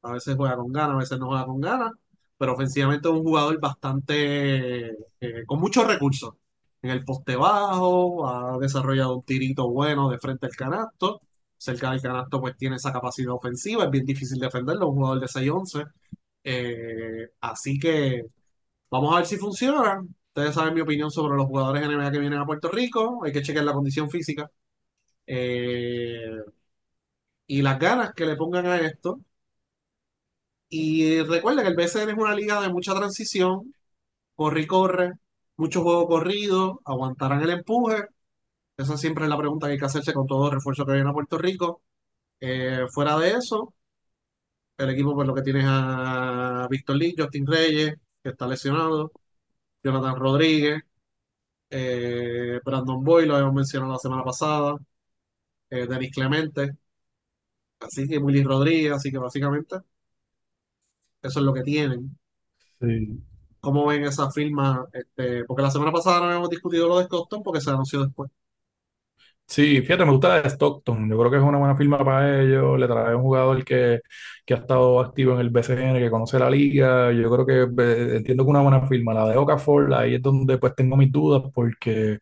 a veces juega con ganas, a veces no juega con ganas, pero ofensivamente es un jugador bastante, eh, con muchos recursos. En el poste bajo, ha desarrollado un tirito bueno de frente al canasto. Cerca del canasto, pues tiene esa capacidad ofensiva, es bien difícil defenderlo, un jugador de 6'11". Eh, así que vamos a ver si funciona. Ustedes saben mi opinión sobre los jugadores NBA que vienen a Puerto Rico. Hay que chequear la condición física. Eh, y las ganas que le pongan a esto. Y recuerda que el BCN es una liga de mucha transición, corre y corre, mucho juego corrido, aguantarán el empuje. Esa siempre es la pregunta que hay que hacerse con todo el refuerzo que viene a Puerto Rico. Eh, fuera de eso, el equipo pues lo que tiene es a Víctor Lee, Justin Reyes, que está lesionado, Jonathan Rodríguez, eh, Brandon Boy, lo habíamos mencionado la semana pasada, eh, Denis Clemente, así que Willy Rodríguez, así que básicamente eso es lo que tienen. Sí. ¿Cómo ven esa firma? Este, porque la semana pasada no habíamos discutido lo de Stockton porque se anunció después. Sí, fíjate, me gusta la de Stockton. Yo creo que es una buena firma para ellos. Le trae un jugador que, que ha estado activo en el BCN, que conoce la liga. Yo creo que entiendo que una buena firma. La de Okafor, ahí es donde pues tengo mis dudas porque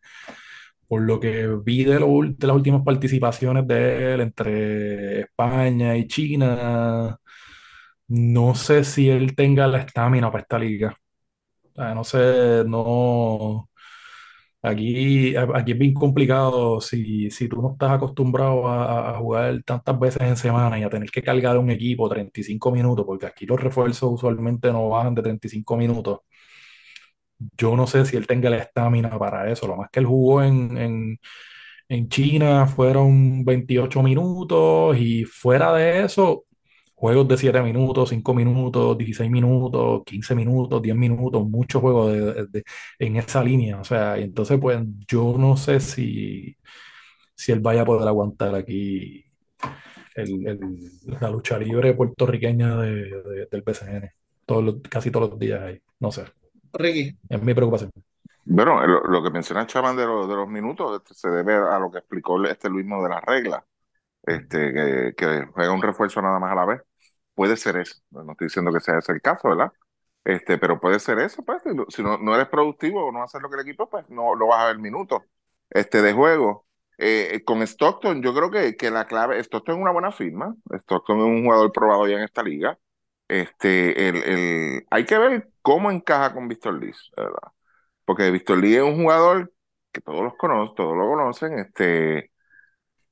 por lo que vi de, lo de las últimas participaciones de él entre España y China, no sé si él tenga la estamina para esta liga. No sé, no. Aquí, aquí es bien complicado si, si tú no estás acostumbrado a, a jugar tantas veces en semana y a tener que cargar un equipo 35 minutos, porque aquí los refuerzos usualmente no bajan de 35 minutos. Yo no sé si él tenga la estamina para eso. Lo más que él jugó en, en, en China fueron 28 minutos y fuera de eso, juegos de 7 minutos, 5 minutos, 16 minutos, 15 minutos, 10 minutos, muchos juegos de- de- de- en esa línea. O sea, y entonces pues yo no sé si, si él vaya a poder aguantar aquí el- el- la lucha libre puertorriqueña de, de- del BCN. Todos los- casi todos los días ahí. No sé, Ricky, es mi preocupación. Bueno, lo, lo que menciona Chaman de, lo- de los minutos este, se debe a lo que explicó este Luismo de las reglas, este, que, que juega un refuerzo nada más a la vez. Puede ser eso, no estoy diciendo que sea ese el caso, ¿verdad? Este, pero puede ser eso, pues, si no, no eres productivo o no haces lo que el equipo, pues no, no vas a ver minutos este, de juego. Eh, con Stockton, yo creo que, que la clave, Stockton es una buena firma, Stockton es un jugador probado ya en esta liga. Este, el, el, hay que ver cómo encaja con Víctor Liz, ¿verdad? Porque Víctor Lee es un jugador que todos los conocen, todos lo conocen, este,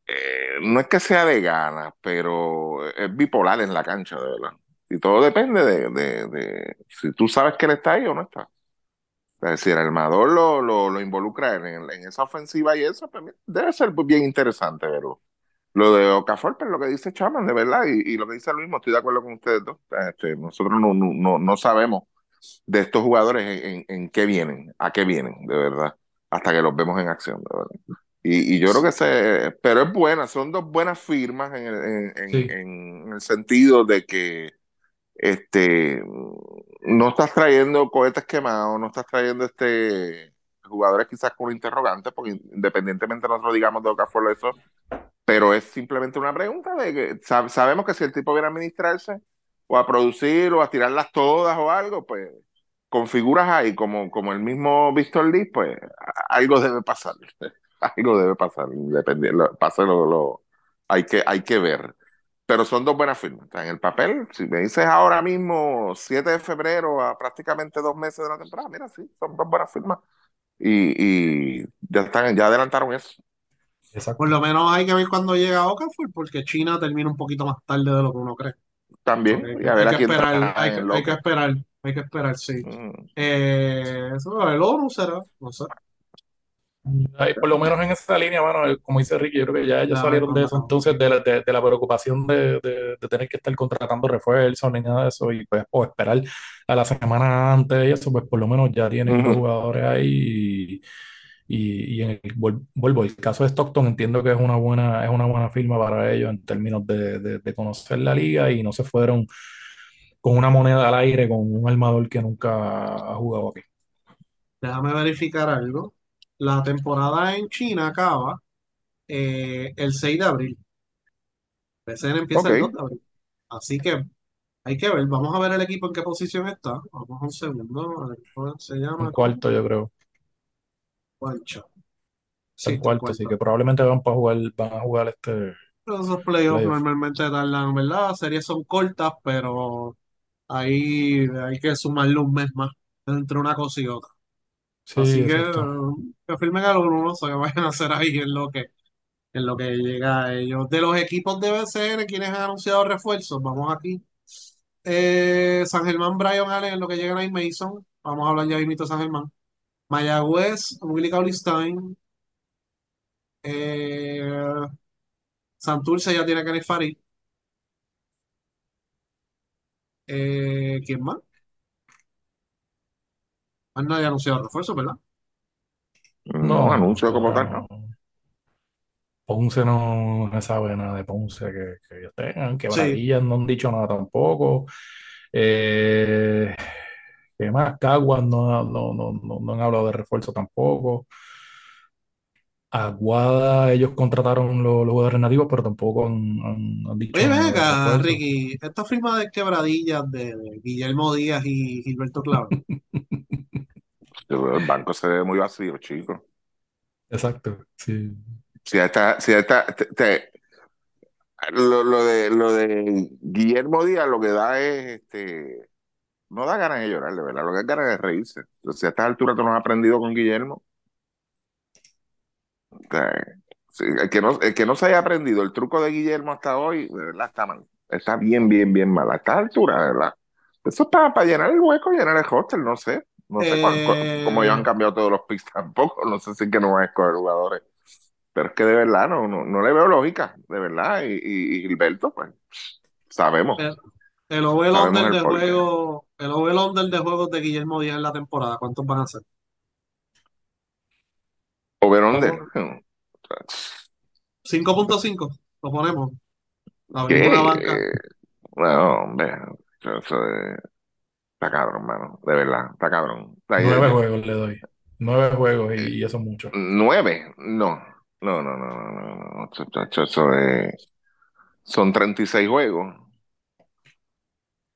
eh, no es que sea de ganas, pero es bipolar en la cancha, de verdad. Y todo depende de, si tú sabes que él está ahí o no está. Es decir, el armador lo, involucra en, esa ofensiva y eso, pues, debe ser bien interesante verlo. Lo de Okafor, pero lo que dice Chaman, de verdad, y, lo que dice Luis, estoy de acuerdo con ustedes dos. Este, nosotros no, sabemos de estos jugadores en qué vienen, a qué vienen, de verdad, hasta que los vemos en acción, de verdad. Y, y yo creo que se, pero es buena, son dos buenas firmas en el, en, en- Sí. en el sentido de que este no estás trayendo cohetes quemados, no estás trayendo este jugadores quizás con interrogantes, porque independientemente nosotros digamos de Okafor eso, pero es simplemente una pregunta de que sab- sabemos que si el tipo viene a administrarse o a producir o a tirarlas todas o algo, pues con figuras ahí como, como el mismo Víctor Lee, pues algo debe pasar. Algo debe pasar, dependiendo, pase lo, lo- hay que, hay que ver. Pero son dos buenas firmas. En el papel, si me dices ahora mismo 7 de febrero a prácticamente dos meses de la temporada, mira, sí, son dos buenas firmas. Y, y ya están, ya adelantaron eso. Exacto. por lo menos hay que ver cuando llega Okafor porque China termina un poquito más tarde de lo que uno cree. También, Ok, y a ver hay a que esperar, hay que, hay esperar, hay que esperar, sí. Mm. Eh, eso, el ONU será, no sé. Ahí, por lo menos en esa línea, bueno, eh, como dice Ricky, yo creo que ya ellos salieron de eso entonces, de la, de, de la preocupación de, de- de tener que estar contratando refuerzos ni nada de eso, y pues, o esperar a la semana antes y eso, pues por lo menos ya tienen jugadores ahí. Y, y, y en el, vuelvo, el caso de Stockton entiendo que es una buena, es una buena firma para ellos en términos de, de- de conocer la liga y no se fueron con una moneda al aire con un armador que nunca ha jugado aquí. Déjame verificar algo. La temporada en China acaba eh, el 6 de abril. PCN empieza el Ok. 2 de abril. Así que Hay que ver, vamos a ver el equipo en qué posición está. Vamos a un segundo. El equipo se En llama cuarto, yo creo. Juancho. Está Sí, en está en cuarto, así cuarto. que probablemente van para jugar, van a jugar este Pero Esos playoffs playoff. normalmente tardan, ¿verdad? Las series son cortas, pero ahí hay que sumarle un mes más entre una cosa y otra. Sí, Así que exacto. que firmen a los uno, que vayan a hacer ahí en lo que, en lo que llega a ellos. De los equipos de BCN, quienes han anunciado refuerzos, vamos aquí. Eh, San Germán, Brian Allen, en lo que llega ahí Mason. Vamos a hablar ya mismito de San Germán. Mayagüez, Willie Cauley-Stein. Eh, Santurce ya tiene a Kenny Farid. Eh, ¿quién más? Más nadie ha anunciado refuerzos, ¿verdad? No, No, anuncio como tal, ¿no? no. Ponce no, no sabe nada de Ponce que, que ellos tengan. Sí. Quebradillas no han dicho nada tampoco. Eh, ¿qué más? Caguas no, no, no, no, no han hablado de refuerzo tampoco. Aguada, ellos contrataron los, los jugadores nativos, pero tampoco han, han- han dicho Oye, ven acá. Ricky. Esta firma de quebradillas de, de Guillermo Díaz y Gilberto Clavel. El banco se ve muy vacío, chico. Exacto, sí. Si esta, si esta, te- te- lo, lo de, lo de Guillermo Díaz lo que da es, este, no da ganas de llorar, de verdad, lo que da ganas de reírse. Entonces, si a estas alturas tú no has aprendido con Guillermo, sí, el que no, el que no se haya aprendido el truco de Guillermo hasta hoy, de verdad está mal. Está bien, bien, bien mal. A estas alturas, de verdad. Eso es para, para llenar el hueco, llenar el hostel, no sé. No sé cuál- cómo ellos han Eh, cambiado todos los picks tampoco. No sé si es que no van a escoger jugadores. Pero es que de verdad no, no, no le veo lógica, de verdad. Y, y, y Gilberto, pues, sabemos, el, el over sabemos under el de juego, el over under de juegos de Guillermo Díaz en la temporada, ¿cuántos van a ser? Over-under. ¿Cuántos? 5.5, lo ponemos. Abrimos ¿Qué? una banca. No, hombre, eso, eso es- está cabrón, mano, de verdad, está cabrón. Está ahí, Nueve de- juegos le doy. Nueve juegos y, y eso es mucho. nueve, no, no, no, no, no, no, no, chacho, eso es, son 36 juegos.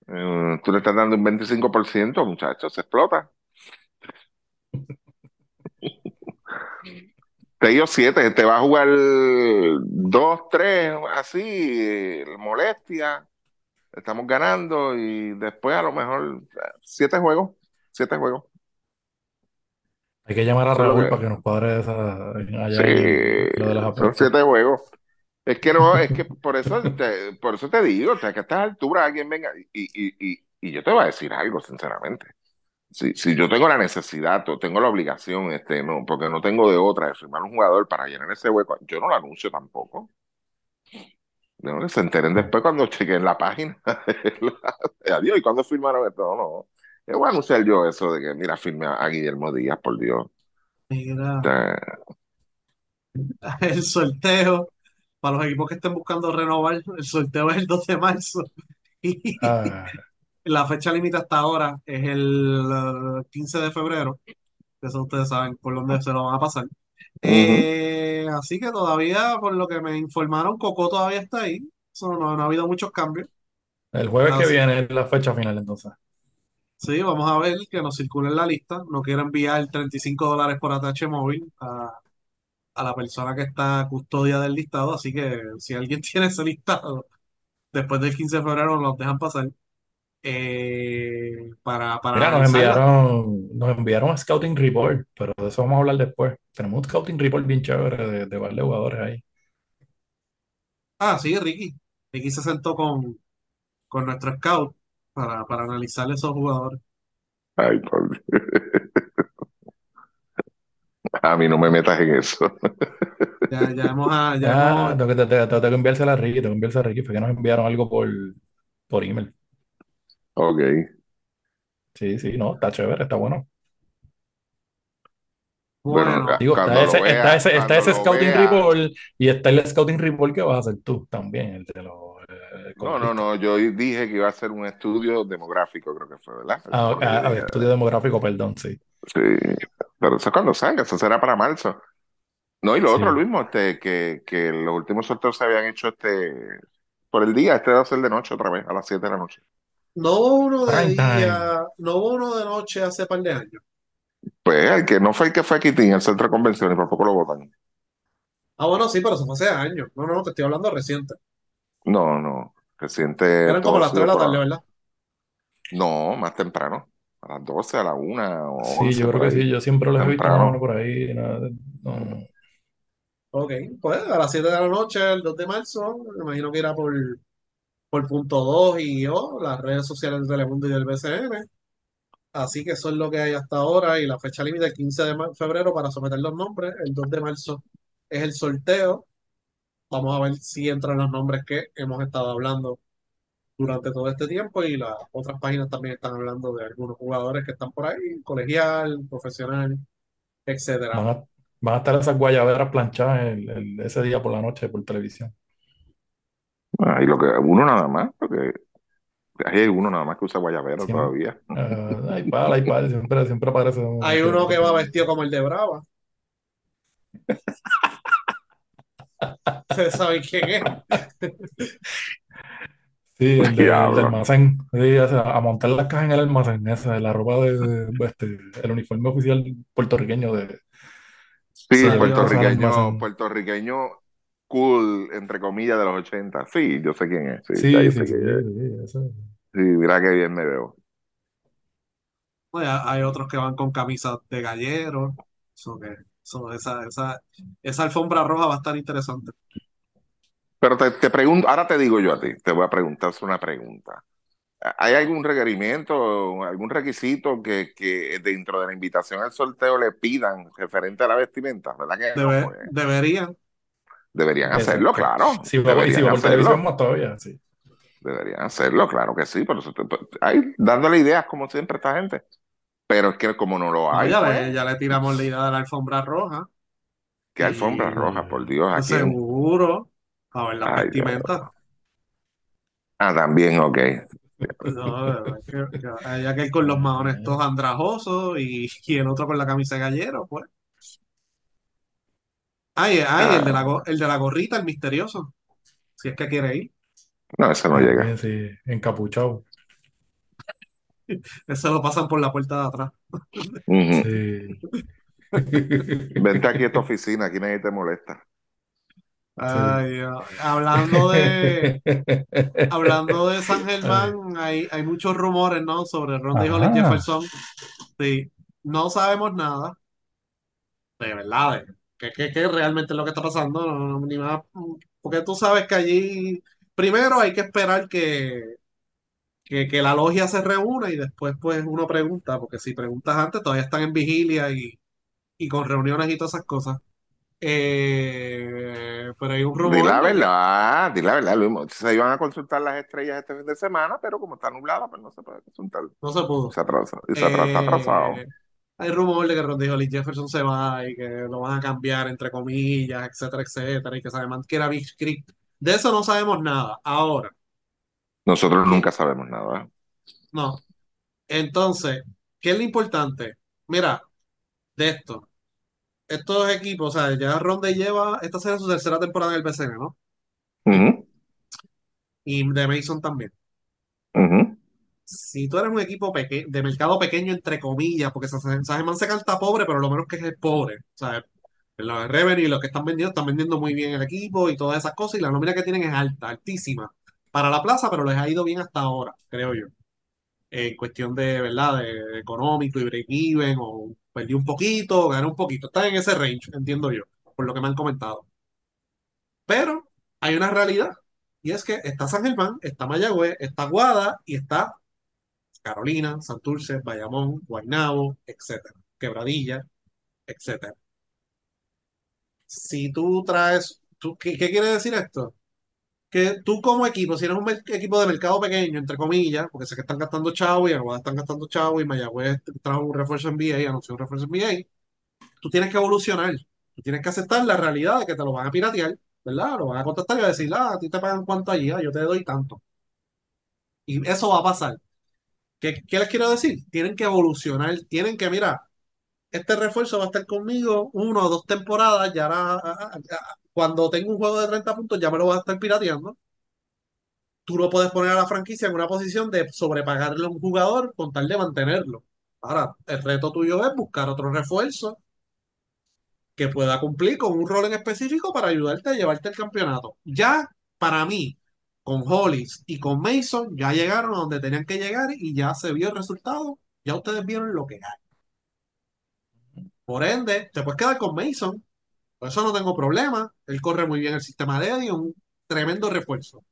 Eh, tú le estás dando un 25%, muchachos, se explota. Te dio siete, te va a jugar dos, tres, así, molestia, estamos ganando y después a lo mejor siete juegos, siete juegos. Hay que llamar a Raúl que- para que nos cuadre esa, allá Sí, lo de las son siete juegos. Es que no, es que por eso te, por eso te digo, o sea, que a estas alturas alguien venga y, y, y, y yo te voy a decir algo, sinceramente. Si, si yo tengo la necesidad o tengo la obligación, este, no, porque no tengo de otra de firmar un jugador para llenar ese hueco, yo no lo anuncio tampoco. No, que se enteren después cuando chequen la página. Adiós, ¿y cuándo firmaron esto? No, no. Yo voy a anunciar yo eso de que, mira, firme a, Guillermo Díaz, por Dios. Mira, el sorteo para los equipos que estén buscando renovar, el sorteo es el 2 de marzo. Ah, la fecha límite hasta ahora es el eh, 15 de febrero. Eso ustedes saben por dónde se lo van a pasar. Eh, así que todavía, por lo que me informaron, Coco todavía está ahí. Eso no, no ha habido muchos cambios. el jueves que viene es la fecha final, entonces. Sí, vamos a ver que nos circule en la lista. No quiero enviar 35 dólares por ATH móvil a, a la persona que está custodia del listado. Así que si alguien tiene ese listado, después del 15 de febrero nos los dejan pasar eh, para, para Mira, nos enviaron, nos enviaron un scouting report, pero de eso vamos a hablar después. Tenemos un scouting report bien chévere de, de varios jugadores ahí. Ah, sí, Ricky. Ricky se sentó con, con nuestro scout para, para analizar esos jugadores. ay, por Dios. A mí no me metas en eso. Ya, ya hemos, ya Ah, hemos- tengo que, te- te- tengo que enviársela a Ricky, tengo que enviársela a Ricky, fue que nos enviaron algo por, por email. Ok. Sí, sí, no, está chévere, está bueno. bueno, Bueno, Digo, Cuando está lo ese, vea, está ese, está cuando ese lo scouting vea. report y está el scouting report que vas a hacer tú también, el de los eh, No, no, no, yo dije que iba a hacer un estudio demográfico, creo que fue, ¿verdad? Ah, ah, ah, dije, estudio demográfico, perdón, sí. sí, pero eso es cuando salga, eso será para marzo. No, y lo Sí. otro, Luis, este, que, que los últimos sorteos se habían hecho este por el día, este va a ser de noche otra vez, a las 7 de la noche. No hubo uno de Prime time. día, no hubo uno de noche hace par de años. Pues el que no fue el que fue aquí en el centro de convenciones, por poco lo votan. Ah, bueno, sí, pero eso fue hace años. No, no, te estoy hablando reciente. No, no. Reciente. Eran como las 3 de la tarde, ¿verdad? No, más temprano. A las 12, a la 1 o Sí, 11 yo creo que ahí. sí. Yo siempre los he visto más o menos por ahí. nada, no. Ok, pues a las 7 de la noche, el 2 de marzo, me imagino que irá por, por punto 2 y yo, las redes sociales de Telemundo y del BCN. Así que eso es lo que hay hasta ahora y la fecha límite el 15 de febrero para someter los nombres. El 2 de marzo es el sorteo. Vamos a ver si entran los nombres que hemos estado hablando durante todo este tiempo y las otras páginas también están hablando de algunos jugadores que están por ahí, colegial, profesional, etcétera. Van a, estar esas guayaberas planchadas ese día por la noche por televisión. Lo que, uno nada más, porque ahí hay uno nada más que usa guayabero Siempre, todavía. ah, hay pal, hay pal, siempre, siempre aparece uno Hay uno que va vestido como el de Brava. ¿Ustedes saben quién es? Sí, el, de- el del almacén. Sí, ese, a montar las cajas en el almacén. Esa, la ropa de, de- este, el uniforme oficial puertorriqueño de Sí, puertorriqueño, puertorriqueño cool, entre comillas, de los 80. Sí, yo sé quién es. Sí, Sí, sí, sé sí, mira qué bien me veo. Pues, hay otros que van con camisas de gallero. Eso que, eso, esa, esa, esa alfombra roja va a estar interesante. Pero te, te pregunto, ahora te digo yo a ti, te voy a preguntar una pregunta. ¿Hay algún requerimiento, algún requisito que, que dentro de la invitación al sorteo le pidan referente a la vestimenta? ¿Verdad que no? Pues, deberían. Deberían hacerlo, claro. Si va, y si Deberían va por televisión, hacerlo. más todavía, sí. Deberían hacerlo, claro que sí. Pero ahí, dándole ideas como siempre a esta gente. Pero es que como no lo No, hay, ya, pues, le, ya le tiramos la idea de la alfombra roja. ¿qué alfombra Y- roja? Por Dios. Seguro. A ver Dios. vestimentas. Ah, también, ok. No, es que- que hay aquel con los maones todos andrajosos y, y el otro con la camisa de gallero, pues. Ay, ay, el de la, el de la gorrita, el misterioso. Si es que quiere ir. No, eso no llega. Sí, encapuchado. Ese lo pasan por la puerta de atrás. Sí. Vente aquí a esta oficina, aquí nadie te molesta. Ay, Dios. Hablando de, hablando de San Germán, hay, hay muchos rumores, ¿no? Sobre Ron y Hollis. Jefferson. Sí, no sabemos nada. De verdad, de qué qué- qué realmente es lo que está pasando. No, no, ni más, porque tú sabes que allí, primero hay que esperar que, que, que la logia se reúna y después pues uno pregunta, porque si preguntas antes todavía están en vigilia y, y con reuniones y todas esas cosas. Eh, pero hay un Di rumor la de que verdad, di la verdad, Luis. Se iban a consultar las estrellas este fin de semana, pero como está nublada, pues no se puede consultar. no se pudo. Se atrasa, y se atrasa, está atrasado. Hay rumor de que Ron Hollis Jefferson se va y que lo van a cambiar entre comillas, etcétera, etcétera, y que Sademan quiera Big Creek. De eso no sabemos nada. Ahora, Nosotros nunca sabemos nada. no. Entonces, ¿qué es lo importante? Mira, de esto. Estos equipos, o sea, ya Ronde lleva, esta será su tercera temporada en el BCN, ¿no? Ujú, Y de Mason también. ujú. Si tú eres un equipo de mercado pequeño, entre comillas, porque Sageman se canta pobre, pero lo menos que es pobre. O sea, los revenue los que están vendiendo, están vendiendo muy bien el equipo y todas esas cosas, y la nómina que tienen es alta, altísima. Para la plaza, pero les ha ido bien hasta ahora, creo yo. En cuestión de, ¿verdad? De económico y break-even, o perdí un poquito, o gané un poquito. Están en ese range, entiendo yo, por lo que me han comentado. Pero hay una realidad, y es que está San Germán, está Mayagüez, está Guada y está Carolina, Santurce, Bayamón, Guaynabo, etcétera, Quebradilla, etcétera. Si tú traes, ¿qué, qué quiere decir esto? Que tú como equipo, si eres un equipo de mercado pequeño, entre comillas, porque sé que están gastando chavo y Aguada están gastando chavo y Mayagüez trajo un refuerzo en BA, anunció un refuerzo en tú tienes que evolucionar. Tú tienes que aceptar la realidad de que te lo van a piratear, ¿verdad? Lo van a contestar y a decir, ah, a ti te pagan cuánto allí, ah, yo te doy tanto. Y eso va a pasar. ¿Qué, qué les quiero decir? Tienen que evolucionar, tienen que, mira, este refuerzo va a estar conmigo una o dos temporadas, ya ahora, a- a- a- cuando tengo un juego de 30 puntos ya me lo voy a estar pirateando. tú no puedes poner a la franquicia en una posición de sobrepagarle a un jugador con tal de mantenerlo. Ahora, el reto tuyo es buscar otro refuerzo que pueda cumplir con un rol en específico para ayudarte a llevarte el campeonato. Ya, para mí, con Hollis y con Mason, ya llegaron a donde tenían que llegar y ya se vio el resultado. Ya ustedes vieron lo que hay. Por ende, te puedes quedar con Mason. Por eso no tengo problema. Él corre muy bien el sistema de Eddie, un tremendo refuerzo.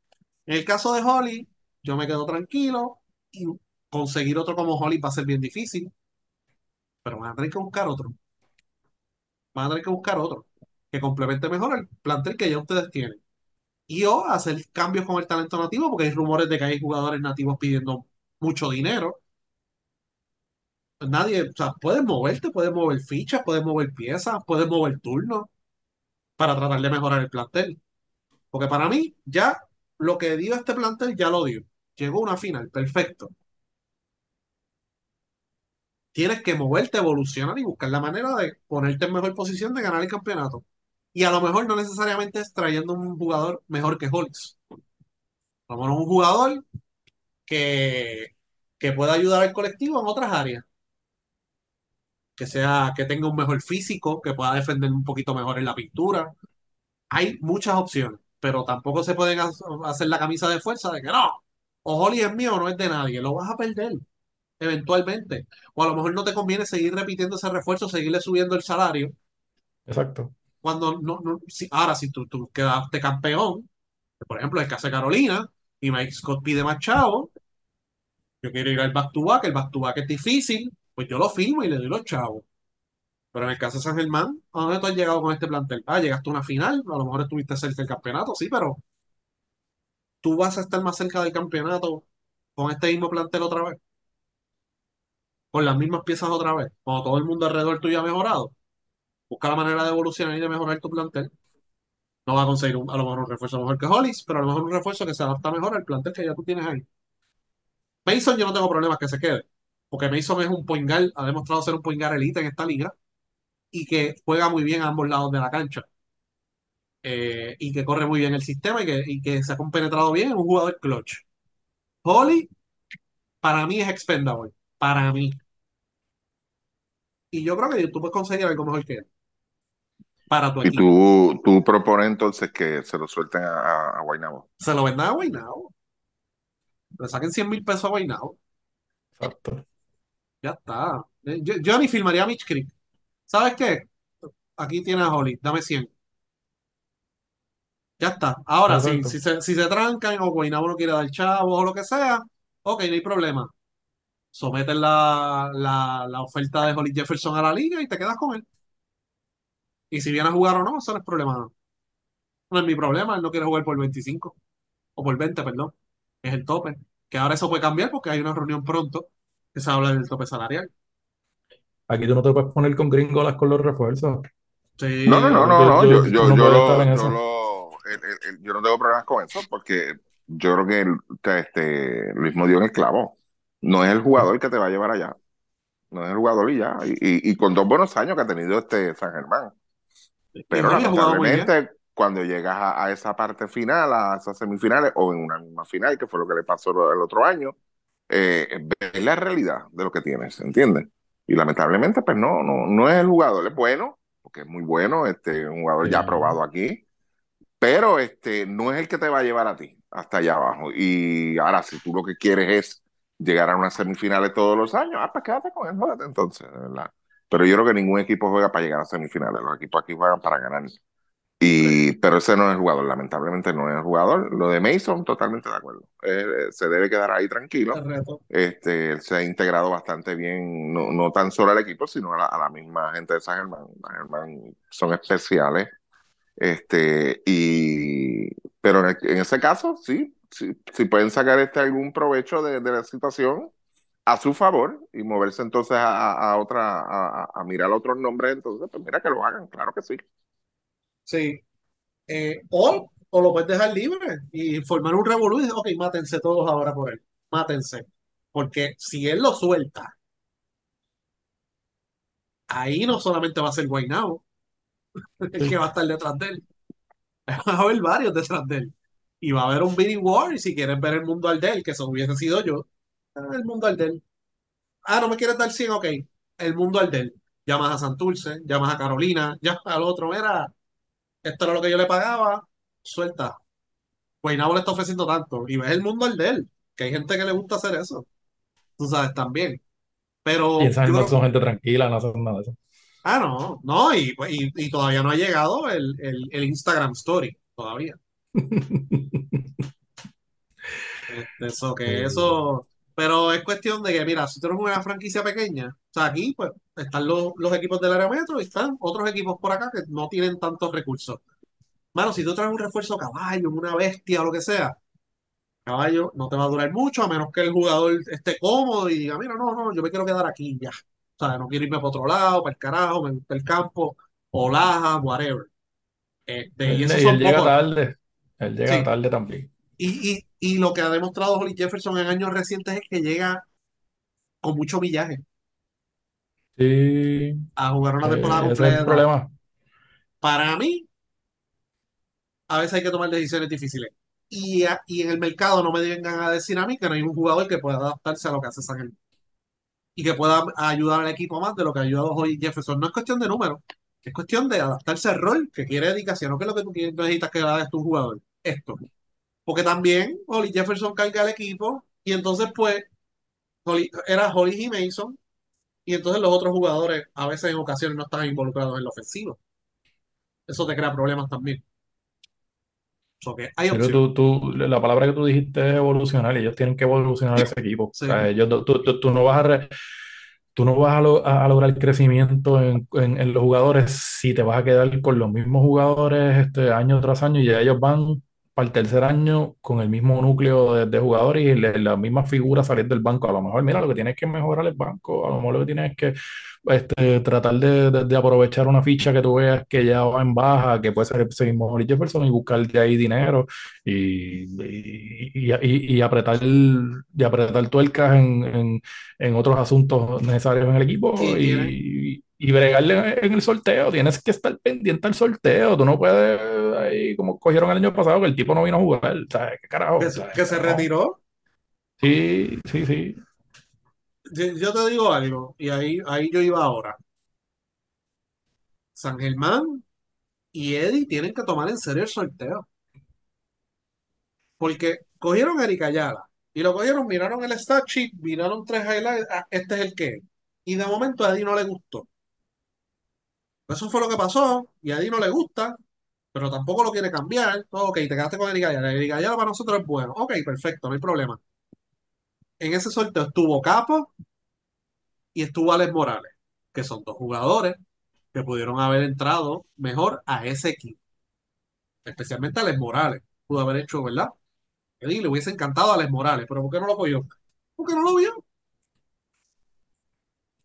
En el caso de Holly, yo me quedo tranquilo y conseguir otro como Holly va a ser bien difícil. Pero van a tener que buscar otro. Van a tener que buscar otro que complemente mejor el plantel que ya ustedes tienen. Y o hacer cambios con el talento nativo, porque hay rumores de que hay jugadores nativos pidiendo mucho dinero. Nadie, o sea, puedes moverte, puedes mover fichas, puedes mover piezas, puedes mover turnos para tratar de mejorar el plantel. Porque para mí, ya lo que dio este plantel ya lo dio. Llegó una final, perfecto. Tienes que moverte, evolucionar y buscar la manera de ponerte en mejor posición de ganar el campeonato. Y a lo mejor no necesariamente es trayendo un jugador mejor que. A lo mejor un jugador que, que pueda ayudar al colectivo en otras áreas. Que sea, que tenga un mejor físico, que pueda defender un poquito mejor en la pintura. Hay muchas opciones, pero tampoco se pueden ha- hacer la camisa de fuerza de que no, o Holly es mío o no es de nadie. Lo vas a perder eventualmente. O a lo mejor no te conviene seguir repitiendo ese refuerzo, seguirle subiendo el salario Exacto. Cuando no, no- si- ahora si tú, tú quedaste campeón, por ejemplo, el caso de Carolina, y Mike Scott pide más chavo, yo quiero ir al back to back, el back to back es difícil, pues yo lo firmo y le doy los chavos. Pero en el caso de San Germán, ¿a dónde tú has llegado con este plantel? Ah, llegaste a una final, a lo mejor estuviste cerca del campeonato, sí, pero tú vas a estar más cerca del campeonato con este mismo plantel otra vez, con las mismas piezas otra vez, cuando todo el mundo alrededor tuyo ha mejorado. Busca la manera de evolucionar y de mejorar tu plantel. No va a conseguir a lo mejor un refuerzo mejor que Hollis, pero a lo mejor un refuerzo que se adapta mejor al plantel que ya tú tienes ahí. Mason yo no tengo problemas que se quede, porque Mason es un point ha demostrado ser un point elite en esta liga y que juega muy bien a ambos lados de la cancha. eh, y que corre muy bien el sistema y que, y que se ha compenetrado bien, es un jugador clutch. Holly, para mí es expendable, para mí. Y yo creo que tú puedes conseguir algo mejor que él, para tu Y equipo. tú, tú propones entonces que se lo suelten a, a, a Guaynabo. Se lo vendan a Guaynabo. Le saquen 100 mil pesos a Guaynabo. Exacto. Ya está. Eh, Yo, yo ni firmaría a Mitch Creek. ¿Sabes qué? Aquí tienes a Holly, dame 100. Ya está. Ahora, si, si, se, si se trancan o Guaynabo no quiere dar chavos o lo que sea, ok, no hay problema. Someten la, la, la oferta de Holly Jefferson a la liga y te quedas con él. Y si viene a jugar o no, eso no es problema. No No es mi problema, él no quiere jugar por 25 o por 20, perdón. Es el tope. Que ahora eso puede cambiar porque hay una reunión pronto que se habla del tope salarial. Aquí tú no te puedes poner con gringolas con los refuerzos. Sí, No, no, no, no, Yo, no. yo, Yo, yo, no lo, yo eso. lo, el- el- el- yo no tengo problemas con eso porque yo creo que el- este, Luis en el clavo. No es el jugador que te va a llevar allá. No es el jugador y ya. Y, y- y con dos buenos años que ha tenido este San Germán. Pero bien. lamentablemente, cuando llegas a, a esa parte final, a esas semifinales o en una misma final, que fue lo que le pasó el otro año, eh, ves la realidad de lo que tienes, ¿entiendes? Y lamentablemente, pues no, no, no es el jugador, es bueno, porque es muy bueno, este, un jugador ya Sí. aprobado aquí, pero este, no es el que te va a llevar a ti hasta allá abajo. Y ahora, si tú lo que quieres es llegar a unas semifinales todos los años, ah, pues quédate con él, jódete entonces, ¿verdad? Pero yo creo que ningún equipo juega para llegar a semifinales, los equipos aquí juegan para ganar. Y, pero ese no es el jugador, lamentablemente no es el jugador. Lo de Mason, totalmente de acuerdo. Eh, se debe quedar ahí tranquilo. Este, él se ha integrado bastante bien, no, no tan solo al equipo, sino a la, a la misma gente de San Germán. San Germán son especiales. Este, y, pero en, el- en ese caso, sí, sí, sí pueden sacar este algún provecho de, de la situación a su favor y moverse entonces a, a- otra, a, a- mirar otros nombres, entonces, pues mira que lo hagan, claro que sí. Sí. Eh, o, o lo puedes dejar libre y formar un revolú y ok, mátense todos ahora por él. Mátense. Porque si él lo suelta, ahí no solamente va a ser Guaynabo el que va a estar detrás de él. Va a haber varios detrás de él. Y va a haber un bidding war, y si quieres ver el mundo al del, que eso hubiese sido yo, el mundo al del. Ah, no me quieres dar 100, ok. El mundo al del. Llamas a Santurce, llamas a Carolina, llamas al otro, mira, esto era lo que yo le pagaba, suelta. Guaynabo le está ofreciendo tanto. Y ves el mundo al del, que hay gente que le gusta hacer eso. Tú sabes, también. Pero Y esa creo son gente tranquila, no hacen nada de eso. Ah, no, no, y, y, y todavía no ha llegado el, el, el Instagram Story, todavía. Este, Eso, que eso, pero es cuestión de que, mira, si tú eres una franquicia pequeña, o sea, aquí pues están los, los equipos del área metro y están otros equipos por acá que no tienen tantos recursos. Mano, si tú traes un refuerzo caballo, una bestia o lo que sea, caballo no te va a durar mucho a menos que el jugador esté cómodo y diga, mira, no, no, yo me quiero quedar aquí ya. O sea, no quiero irme para otro lado, para el carajo, me gusta el campo, o Laja, whatever. Este, y Él, esos y son él llega pocos. tarde, él llega Sí. tarde también. Y, y, y lo que ha demostrado Holly Jefferson en años recientes es que llega con mucho millaje Sí, a jugar una temporada eh, ese es el completa. problema. Para mí, a veces hay que tomar decisiones difíciles. Y, a- y en el mercado no me vengan a decir a mí que no hay un jugador que pueda adaptarse a lo que hace San Germán y que pueda ayudar al equipo más de lo que ha ayudado Holly Jefferson. No es cuestión de números, es cuestión de adaptarse al rol que quiere dedicación, no que es lo que tú necesitas que hagas tu jugador. Esto. Porque también Holly Jefferson carga al equipo y entonces pues Holly- era Holly y Mason y entonces los otros jugadores a veces en ocasiones no están involucrados en la ofensiva. Eso te crea problemas también. Hay Pero tú, tú, la palabra que tú dijiste es evolucionar y ellos tienen que evolucionar ese equipo. O Sí. sea, ellos, tú, tú- tú no vas a, re- tú no vas a, lo- a- a lograr crecimiento en, en- en los jugadores si te vas a quedar con los mismos jugadores este, año tras año y ya ellos van para el tercer año con el mismo núcleo de, de jugadores y le- la misma figura salir del banco. A lo mejor, mira, lo que tienes que mejorar el banco, a lo mejor lo que tienes es que este, tratar de, de- de aprovechar una ficha que tú veas que ya va en baja, que puede ser ese mismo Jefferson y buscar de ahí dinero y, y, y, y- y apretar, y apretar tuercas en, en, en otros asuntos necesarios en el equipo y, y bregarle en el sorteo. Tienes que estar pendiente al sorteo. Tú no puedes, ahí como cogieron el año pasado, que el tipo no vino a jugar. ¿Sabes? ¿Qué carajo? que, ¿Sabes? que se retiró. Sí, sí, sí. Yo, te digo algo, y ahí, ahí yo iba ahora. San Germán y Eddie tienen que tomar en serio el sorteo. Porque cogieron a Eric Ayala y lo cogieron, miraron el stat sheet, miraron tres highlights, ah, este es el que. Y de momento a Eddie no le gustó. Eso fue lo que pasó, y a Eddie no le gusta, pero tampoco lo quiere cambiar. Ok, te quedaste con Eric Ayala. Eric Ayala para nosotros es bueno. Ok, perfecto, no hay problema. En ese sorteo estuvo Capo y estuvo Alex Morales, que son dos jugadores que pudieron haber entrado mejor a ese equipo. Especialmente Alex Morales. Pudo haber hecho, ¿verdad? Eddie le hubiese encantado a Alex Morales, pero ¿por qué no lo cogió? Porque no lo vio.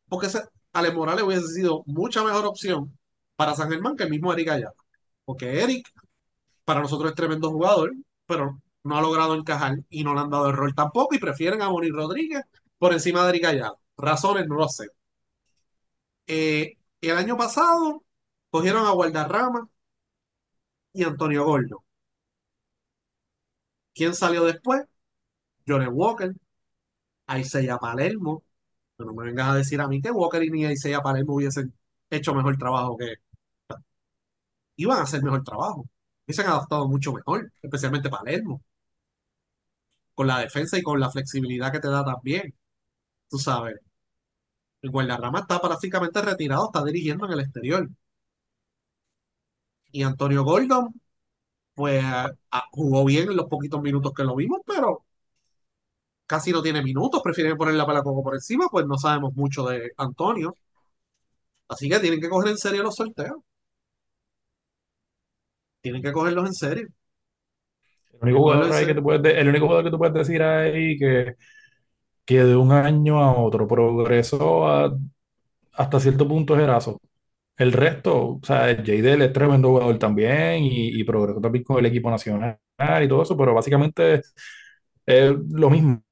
Porque ese, Alex Morales hubiese sido mucha mejor opción para San Germán que el mismo Eric Ayala. Porque Eric, para nosotros es tremendo jugador, pero no ha logrado encajar y no le han dado el rol tampoco y prefieren a Moni Rodríguez por encima de Eric Ayala. Razones no lo sé. Eh, el año pasado cogieron a Guardarrama y Antonio Gordo. ¿Quién salió después? Johnny Walker, Isaiah Palermo. Pero no me vengas a decir a mí que Walker y ni Isaiah Palermo hubiesen hecho mejor trabajo que iban a hacer mejor trabajo. Y se han adaptado mucho mejor, especialmente Palermo, con la defensa y con la flexibilidad que te da también. Tú sabes, el Guardarrama está prácticamente retirado, está dirigiendo en el exterior. Y Antonio Gordon, pues ah, jugó bien en los poquitos minutos que lo vimos, pero casi no tiene minutos, prefieren poner la pala como por encima, pues no sabemos mucho de Antonio. Así que tienen que coger en serio los sorteos. Tienen que cogerlos en serio. El único jugador ahí que tú puedes, de- el único jugador que tú puedes decir ahí que, que de un año a otro progresó a- hasta cierto punto es Erazo. El resto, o sea, Jadel es tremendo jugador también y, y progresó también con el equipo nacional y todo eso, pero básicamente es lo mismo.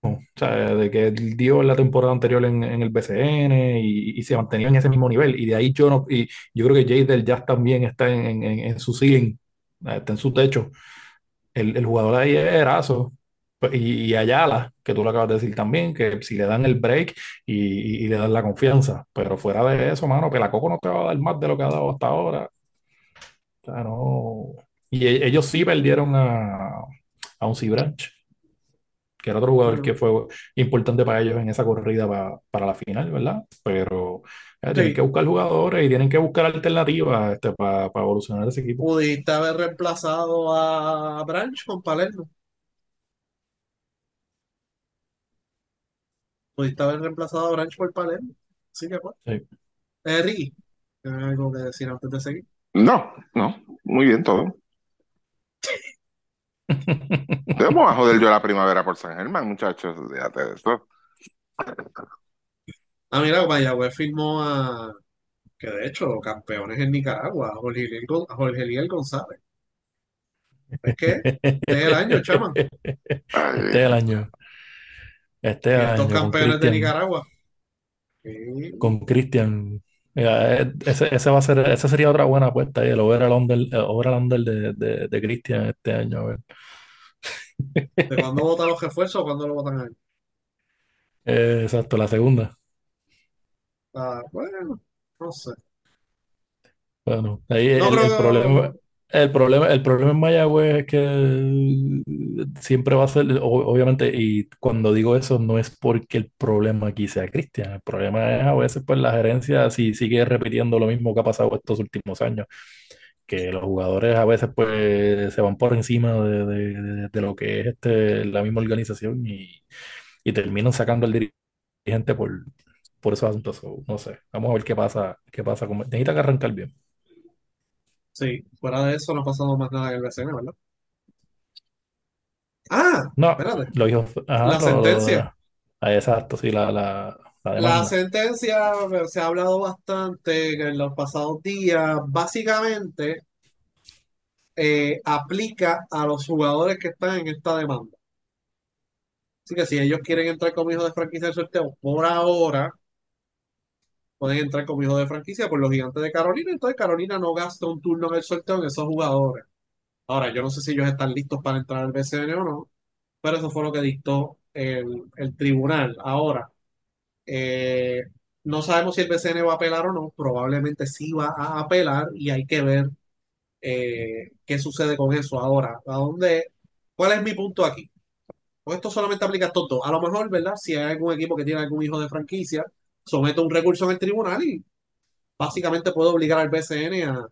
O sea, de que dio la temporada anterior en, en el BCN y, y se mantenía en ese mismo nivel. Y de ahí yo no, y yo creo que Jadel ya también está en, en, en su ceiling, está en su techo. el, el jugador ahí es Erazo pues, y, y Ayala, que tú lo acabas de decir también, que si le dan el break y, y le dan la confianza, pero fuera de eso, mano, Pelacoco no te va a dar más de lo que ha dado hasta ahora. O. Y e- ellos sí perdieron a, a un Branch, que era otro jugador que fue importante para ellos en esa corrida pa- para la final, ¿verdad? Pero eh, tienen que buscar jugadores y tienen que buscar alternativas este, para evolucionar ese equipo. pudiste haber reemplazado a Branch con Palermo. Pudiste haber reemplazado a Branch por Palermo. Así que pues. Sí. Eh, Ricky, ¿tienes algo que decir antes de seguir? No, no, muy bien todo. Debemos a joder yo la primavera por San Germán, muchachos, fíjate de eso. Ah, mira, Mayagüez firmó a, que de hecho, campeones en Nicaragua, a Jorge Eliel, Gon- a Jorge Eliel González. ¿Es que? Este es el año, chaman. Este es el año. Este es Y el estos año con campeones de Cristian. Nicaragua. Sí. Con Cristian. Mira, eh, ese, ese va a ser, esa sería otra buena apuesta, el over al under, el over de, de, de Cristian este año. a ver. ¿De cuándo votan los refuerzos o cuándo lo votan a él? Eh, exacto, la segunda. Ah, bueno, no sé. Bueno, ahí No el, el problema. El problema, el problema en Mayagüez es que siempre va a ser, obviamente, y cuando digo eso no es porque el problema aquí sea Cristian, el problema es a veces pues la gerencia si sigue repitiendo lo mismo que ha pasado estos últimos años, que los jugadores a veces pues se van por encima de, de- lo que es este, la misma organización y, y terminan sacando al dirigente por, por esos asuntos. No sé, vamos a ver qué pasa, qué pasa. Necesita arrancar bien. Sí, fuera de eso no ha pasado más nada en el BCN, ¿verdad? Ah, No, espérate. lo dijo, ajá, La lo- sentencia. ah, exacto, sí, la, la, la La demanda. sentencia eh, se ha hablado bastante en los pasados días. Básicamente, eh, aplica a los jugadores que están en esta demanda. Así que si ellos quieren entrar como hijos de franquicia del sorteo, por ahora pueden entrar como hijos de franquicia por los gigantes de Carolina. Entonces Carolina no gasta un turno en el sorteo en esos jugadores. Ahora, yo no sé si ellos están listos para entrar al BCN o no, pero eso fue lo que dictó el, tribunal. Ahora, eh, no sabemos si el BCN va a apelar o no, probablemente sí va a apelar y hay que ver eh, qué sucede con eso ahora. ¿A dónde? ¿Cuál es mi punto aquí? Pues esto solamente aplica a estos dos. A lo mejor, ¿verdad? Si hay algún equipo que tiene algún hijo de franquicia, somete un recurso en el tribunal y básicamente puede obligar al BCN a...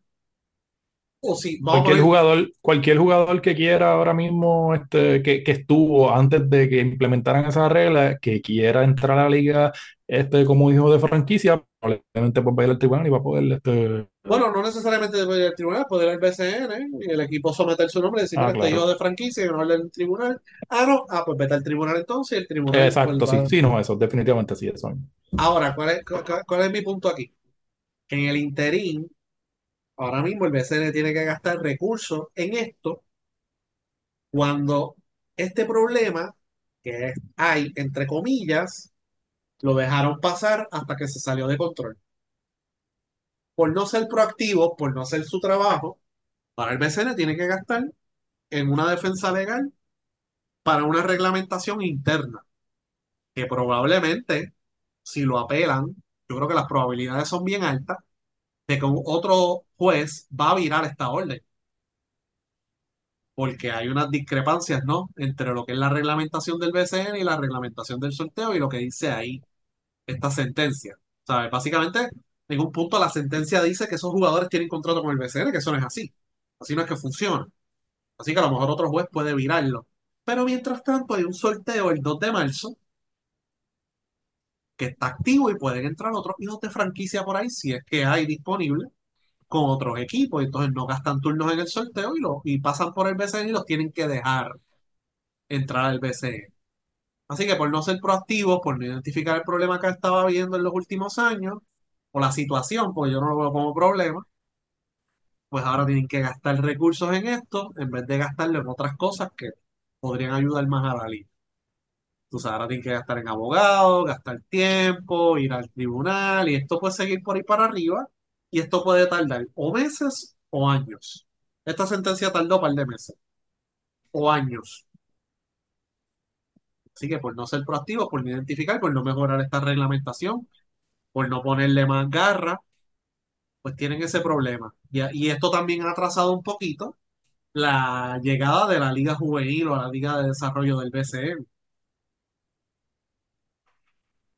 O si, Cualquier jugador, cualquier jugador que quiera ahora mismo, este, que, que estuvo antes de que implementaran esa regla, que quiera entrar a la liga este, como hijo de franquicia, probablemente pues va a ir al tribunal y va a poder este, bueno, no necesariamente debe ir al tribunal, puede ir al BCN y el equipo someter su nombre y decir, Ah, mira, este hijo claro. de franquicia y no del tribunal. Ah, no, ah, pues vete al tribunal entonces y el tribunal pues Exacto, sí, va... sí, no, eso, definitivamente sí, eso. Ahora, ¿cuál es, cu- cu- cuál es mi punto aquí? Que en el interín, ahora mismo el BCN tiene que gastar recursos en esto cuando este problema que hay, entre comillas, lo dejaron pasar hasta que se salió de control. Por no ser proactivos, por no hacer su trabajo, para el BCN tiene que gastar en una defensa legal para una reglamentación interna, que probablemente, si lo apelan, yo creo que las probabilidades son bien altas de que otro juez va a virar esta orden, porque hay unas discrepancias, ¿no? Entre lo que es la reglamentación del BCN y la reglamentación del sorteo y lo que dice ahí esta sentencia. ¿Sabes? Básicamente, en un punto la sentencia dice que esos jugadores tienen contrato con el BCN, que eso no es así. Así no es que funciona. Así que a lo mejor otro juez puede virarlo. Pero mientras tanto hay un sorteo el 2 de marzo que está activo y pueden entrar otros hijos de franquicia por ahí si es que hay disponible con otros equipos. Entonces no gastan turnos en el sorteo y, lo, y pasan por el BCN y los tienen que dejar entrar al BCN. Así que por no ser proactivos, por no identificar el problema que estaba viendo en los últimos años, o la situación, porque yo no lo veo como problema, pues ahora tienen que gastar recursos en esto en vez de gastarlo en otras cosas que podrían ayudar más a la liga. Entonces ahora tienen que gastar en abogados, gastar tiempo, ir al tribunal, y esto puede seguir por ahí para arriba, y esto puede tardar o meses o años. Esta sentencia tardó un par de meses. o años. Así que por no ser proactivos, por no identificar, por no mejorar esta reglamentación, por no ponerle más garra, pues tienen ese problema. Y, y esto también ha atrasado un poquito la llegada de la Liga Juvenil o la Liga de Desarrollo del BCN.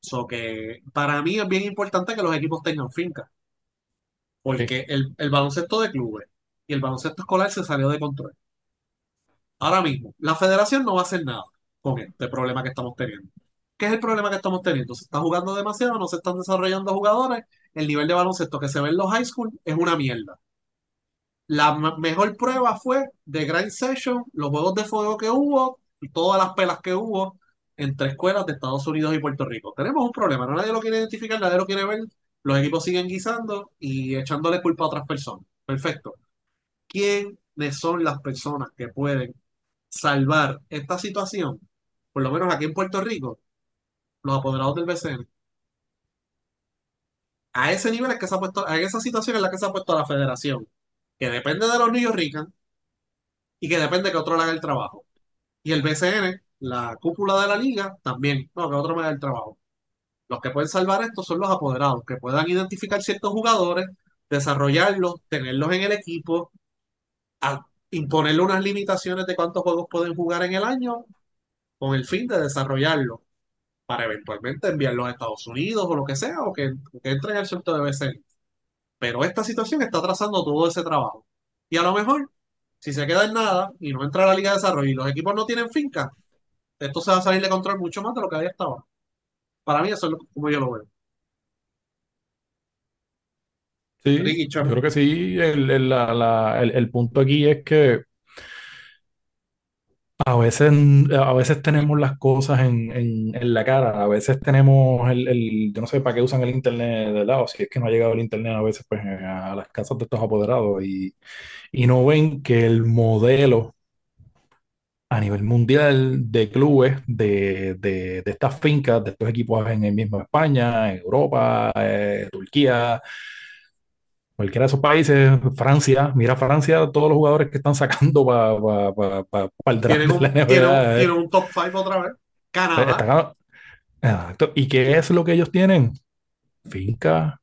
So que para mí es bien importante que los equipos tengan finca, porque el, baloncesto de clubes y el baloncesto escolar se salió de control. Ahora mismo, la federación no va a hacer nada con este problema que estamos teniendo. ¿Qué es el problema que estamos teniendo? Se está jugando demasiado, no se están desarrollando jugadores, el nivel de baloncesto que se ve en los high school es una mierda. La mejor prueba fue de Grind Session, los juegos de fuego que hubo y todas las pelas que hubo entre escuelas de Estados Unidos y Puerto Rico. Tenemos un problema, no nadie lo quiere identificar, nadie lo quiere ver, los equipos siguen guisando y echándole culpa a otras personas. Perfecto. ¿Quiénes son las personas que pueden salvar esta situación? Por lo menos aquí en Puerto Rico, los apoderados del BCN. A ese nivel es que se ha puesto, a esa situación es la que se ha puesto la federación, que depende de los New Rican y que depende que otro le haga el trabajo. Y el BCN, la cúpula de la liga, también, no, que otro me haga el trabajo. Los que pueden salvar esto son los apoderados, que puedan identificar ciertos jugadores, desarrollarlos, tenerlos en el equipo, imponerle unas limitaciones de cuántos juegos pueden jugar en el año, con el fin de desarrollarlos, para eventualmente enviarlos a Estados Unidos o lo que sea, o que, que entren al sorteo de BCN. Pero esta situación está atrasando todo ese trabajo. Y a lo mejor, si se queda en nada y no entra a la Liga de Desarrollo y los equipos no tienen finca, esto se va a salir de control mucho más de lo que había estado. Para mí eso es lo- como yo lo veo. Sí, Ricky yo Cham. creo que sí. El, el- la- la- el- el punto aquí es que a veces, a veces tenemos las cosas en, en- en la cara, a veces tenemos el, el- yo no sé para qué usan el internet de lado, si es que no ha llegado el internet a veces pues a las casas de estos apoderados y, y no ven que el modelo a nivel mundial de clubes de, de, de estas fincas, de estos equipos en el mismo España, en Europa, eh, Turquía, cualquiera de esos países, Francia, mira Francia, todos los jugadores que están sacando para el draft de un, la tienen un, NBA. eh, tienen un top 5 otra vez. Canadá. exacto. ¿Y qué es lo que ellos tienen? Finca.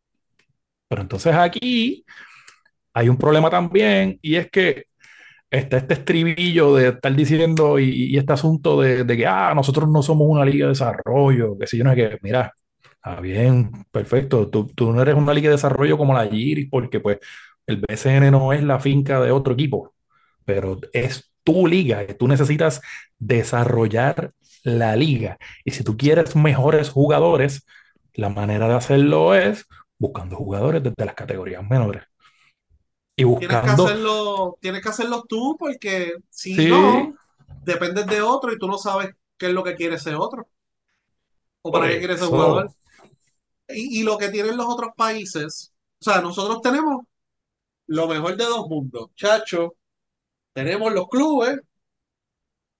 Pero entonces aquí hay un problema también y es que está este estribillo de estar diciendo y, este asunto de, que ah, nosotros no somos una liga de desarrollo, que si yo no sé qué, mira, está bien, perfecto, tú, tú no eres una liga de desarrollo como la Giris, porque pues el BCN no es la finca de otro equipo, pero es tu liga, tú necesitas desarrollar la liga. Y si tú quieres mejores jugadores, la manera de hacerlo es buscando jugadores desde las categorías menores. Y Tienes que hacerlo, tienes que hacerlo tú porque si sí, no, dependes de otro y tú no sabes qué es lo que quiere ese otro o para qué quiere ese jugador. Y, y lo que tienen los otros países, o sea, nosotros tenemos lo mejor de dos mundos, chacho. Tenemos los clubes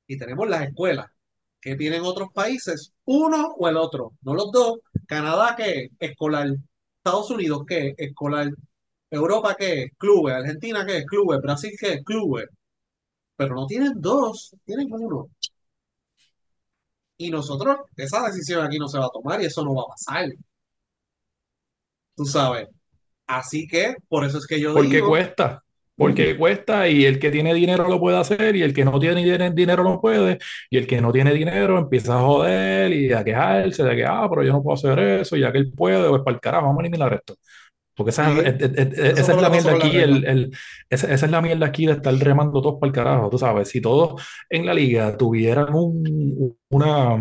y tenemos las escuelas que tienen otros países, uno o el otro, no los dos. Canadá, que es escolar. Estados Unidos, que es escolar. Europa, que es clubes. Argentina, que es clubes. Brasil, que es clubes. Pero no tienen dos, tienen uno. Y nosotros, esa decisión aquí no se va a tomar y eso no va a pasar. Tú sabes. Así que, por eso es que yo Porque digo, cuesta, porque cuesta y el que tiene dinero lo puede hacer y el que no tiene din- dinero no puede y el que no tiene dinero empieza a joder y a quejarse de que, ah, pero yo no puedo hacer eso y ya que él puede, pues para el carajo, vamos a eliminar esto. Porque esa, Sí, es, es- es- esa es la mierda aquí, el, el- esa, esa es la mierda aquí de estar remando todos para el carajo, tú sabes, si todos en la liga tuvieran un- una,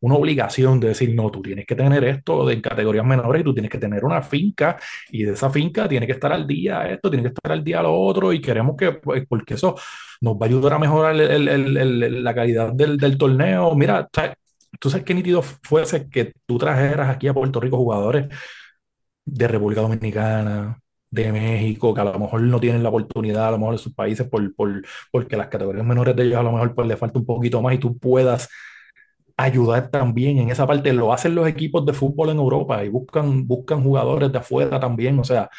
una obligación de decir, no, tú tienes que tener esto de en categorías menores y tú tienes que tener una finca y de esa finca tiene que estar al día esto, tiene que estar al día lo otro y queremos que, pues, porque eso nos va a ayudar a mejorar el- la calidad del, del torneo. Mira, tú sabes qué nítido fuese que tú trajeras aquí a Puerto Rico jugadores de República Dominicana, de México, que a lo mejor no tienen la oportunidad, a lo mejor en sus países, por, por- porque las categorías menores de ellos a lo mejor pues, le falta un poquito más y tú puedas ayudar también en esa parte. Lo hacen los equipos de fútbol en Europa y buscan, buscan jugadores de afuera también. O sea,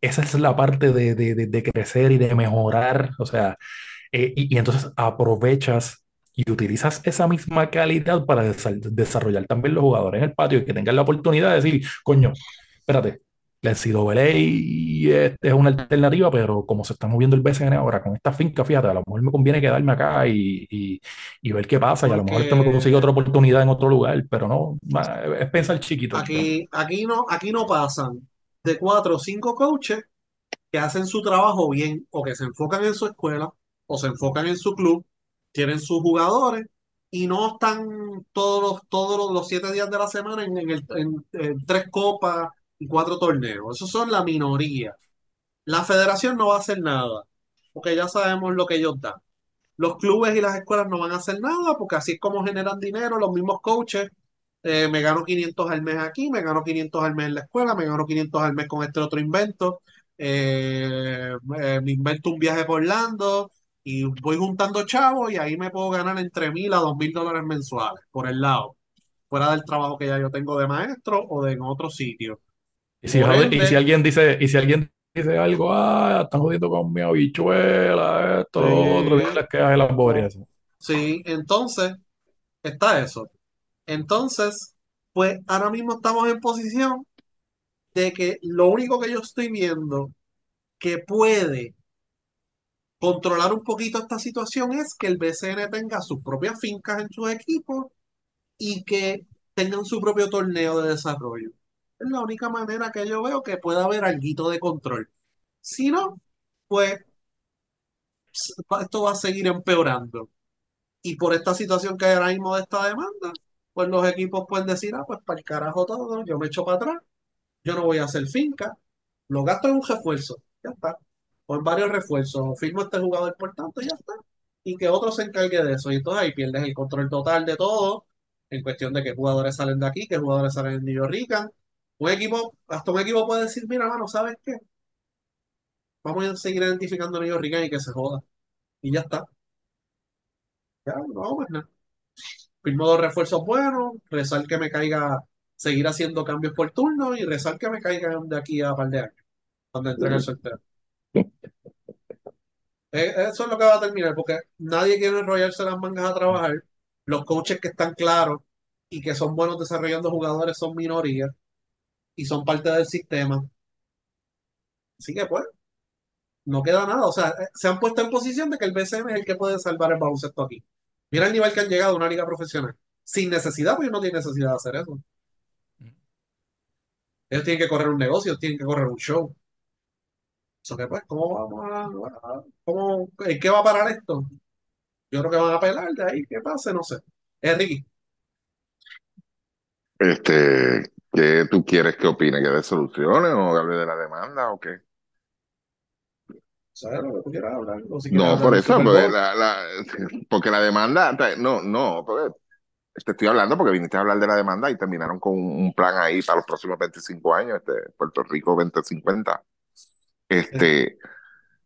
esa es la parte de, de- de- crecer y de mejorar. O sea, Eh, y, entonces aprovechas y utilizas esa misma calidad para desa- desarrollar también los jugadores en el patio y que tengan la oportunidad de decir, coño, espérate, la NCAA es, es una alternativa, pero como se está moviendo el BCN ahora con esta finca, fíjate, a lo mejor me conviene quedarme acá y, y- y ver qué pasa y a lo mejor esto me consigue otra oportunidad en otro lugar, pero no, es pensar chiquito. el tema. aquí, aquí no, aquí no pasan de cuatro o cinco coaches que hacen su trabajo bien o que se enfocan en su escuela o se enfocan en su club, tienen sus jugadores y no están todos los, todos los, los siete días de la semana en, en el- en- en tres copas y cuatro torneos. Esos son la minoría. La federación no va a hacer nada, porque ya sabemos lo que ellos dan. Los clubes y las escuelas no van a hacer nada, porque así es como generan dinero los mismos coaches. Eh, me gano 500 al mes aquí, me gano 500 al mes en la escuela, me gano 500 al mes con este otro invento. Eh, eh, me invento un viaje por Orlando y voy juntando chavos y ahí me puedo ganar entre mil a dos mil dólares mensuales por el lado, fuera del trabajo que ya yo tengo de maestro o de en otro sitio. Y si, y alguien dice, y si alguien dice algo, ah, están jodiendo con mi habichuela, esto, otro, diles que hay las boberías. sí, entonces está eso. Entonces, pues ahora mismo estamos en posición de que lo único que yo estoy viendo que puede controlar un poquito esta situación es que el BCN tenga sus propias fincas en sus equipos y que tengan su propio torneo de desarrollo. Es la única manera que yo veo que pueda haber alguito de control. Si no, pues esto va a seguir empeorando. Y por esta situación que hay ahora mismo de esta demanda, pues los equipos pueden decir, ah, pues para el carajo todo, yo me echo para atrás yo no voy a hacer finca, lo gasto en un refuerzo, ya está. O varios refuerzos, firmo este jugador por tanto, ya está. Y que otro se encargue de eso. Y entonces ahí pierdes el control total de todo, en cuestión de qué jugadores salen de aquí, qué jugadores salen de New York. Un equipo, hasta un equipo puede decir, mira, mano, ¿sabes qué? Vamos a seguir identificando a New York y que se joda. Y ya está. Ya, no vamos más nada. Firmo dos refuerzos buenos, rezar que me caiga, seguir haciendo cambios por turno y rezar que me caigan de aquí a un par de años, cuando entregue el sorteo. Eh, Eso es lo que va a terminar, porque nadie quiere enrollarse las mangas a trabajar. Los coaches que están claros y que son buenos desarrollando jugadores son minorías y son parte del sistema. Así que pues, no queda nada. O sea, eh, se han puesto en posición de que el BCN es el que puede salvar el baloncesto aquí. Mira el nivel que han llegado a una liga profesional. Sin necesidad, porque no tienen necesidad de hacer eso. Ellos tienen que correr un negocio, tienen que correr un show. Eso que pues, ¿cómo vamos a, cómo, en qué va a parar esto? Yo creo que van a apelar de ahí, ¿qué pase? No sé. Es Ricky. Este, ¿qué tú quieres que opine? ¿Que dé soluciones o hable de la demanda o qué? ¿Sabes lo que tú quieras hablar? O si quieres No, por eso, porque Bowl. la, la, porque la demanda, no, no, porque te estoy hablando porque viniste a hablar de la demanda y terminaron con un plan ahí para los próximos 25 años, este, Puerto Rico 2050. Este,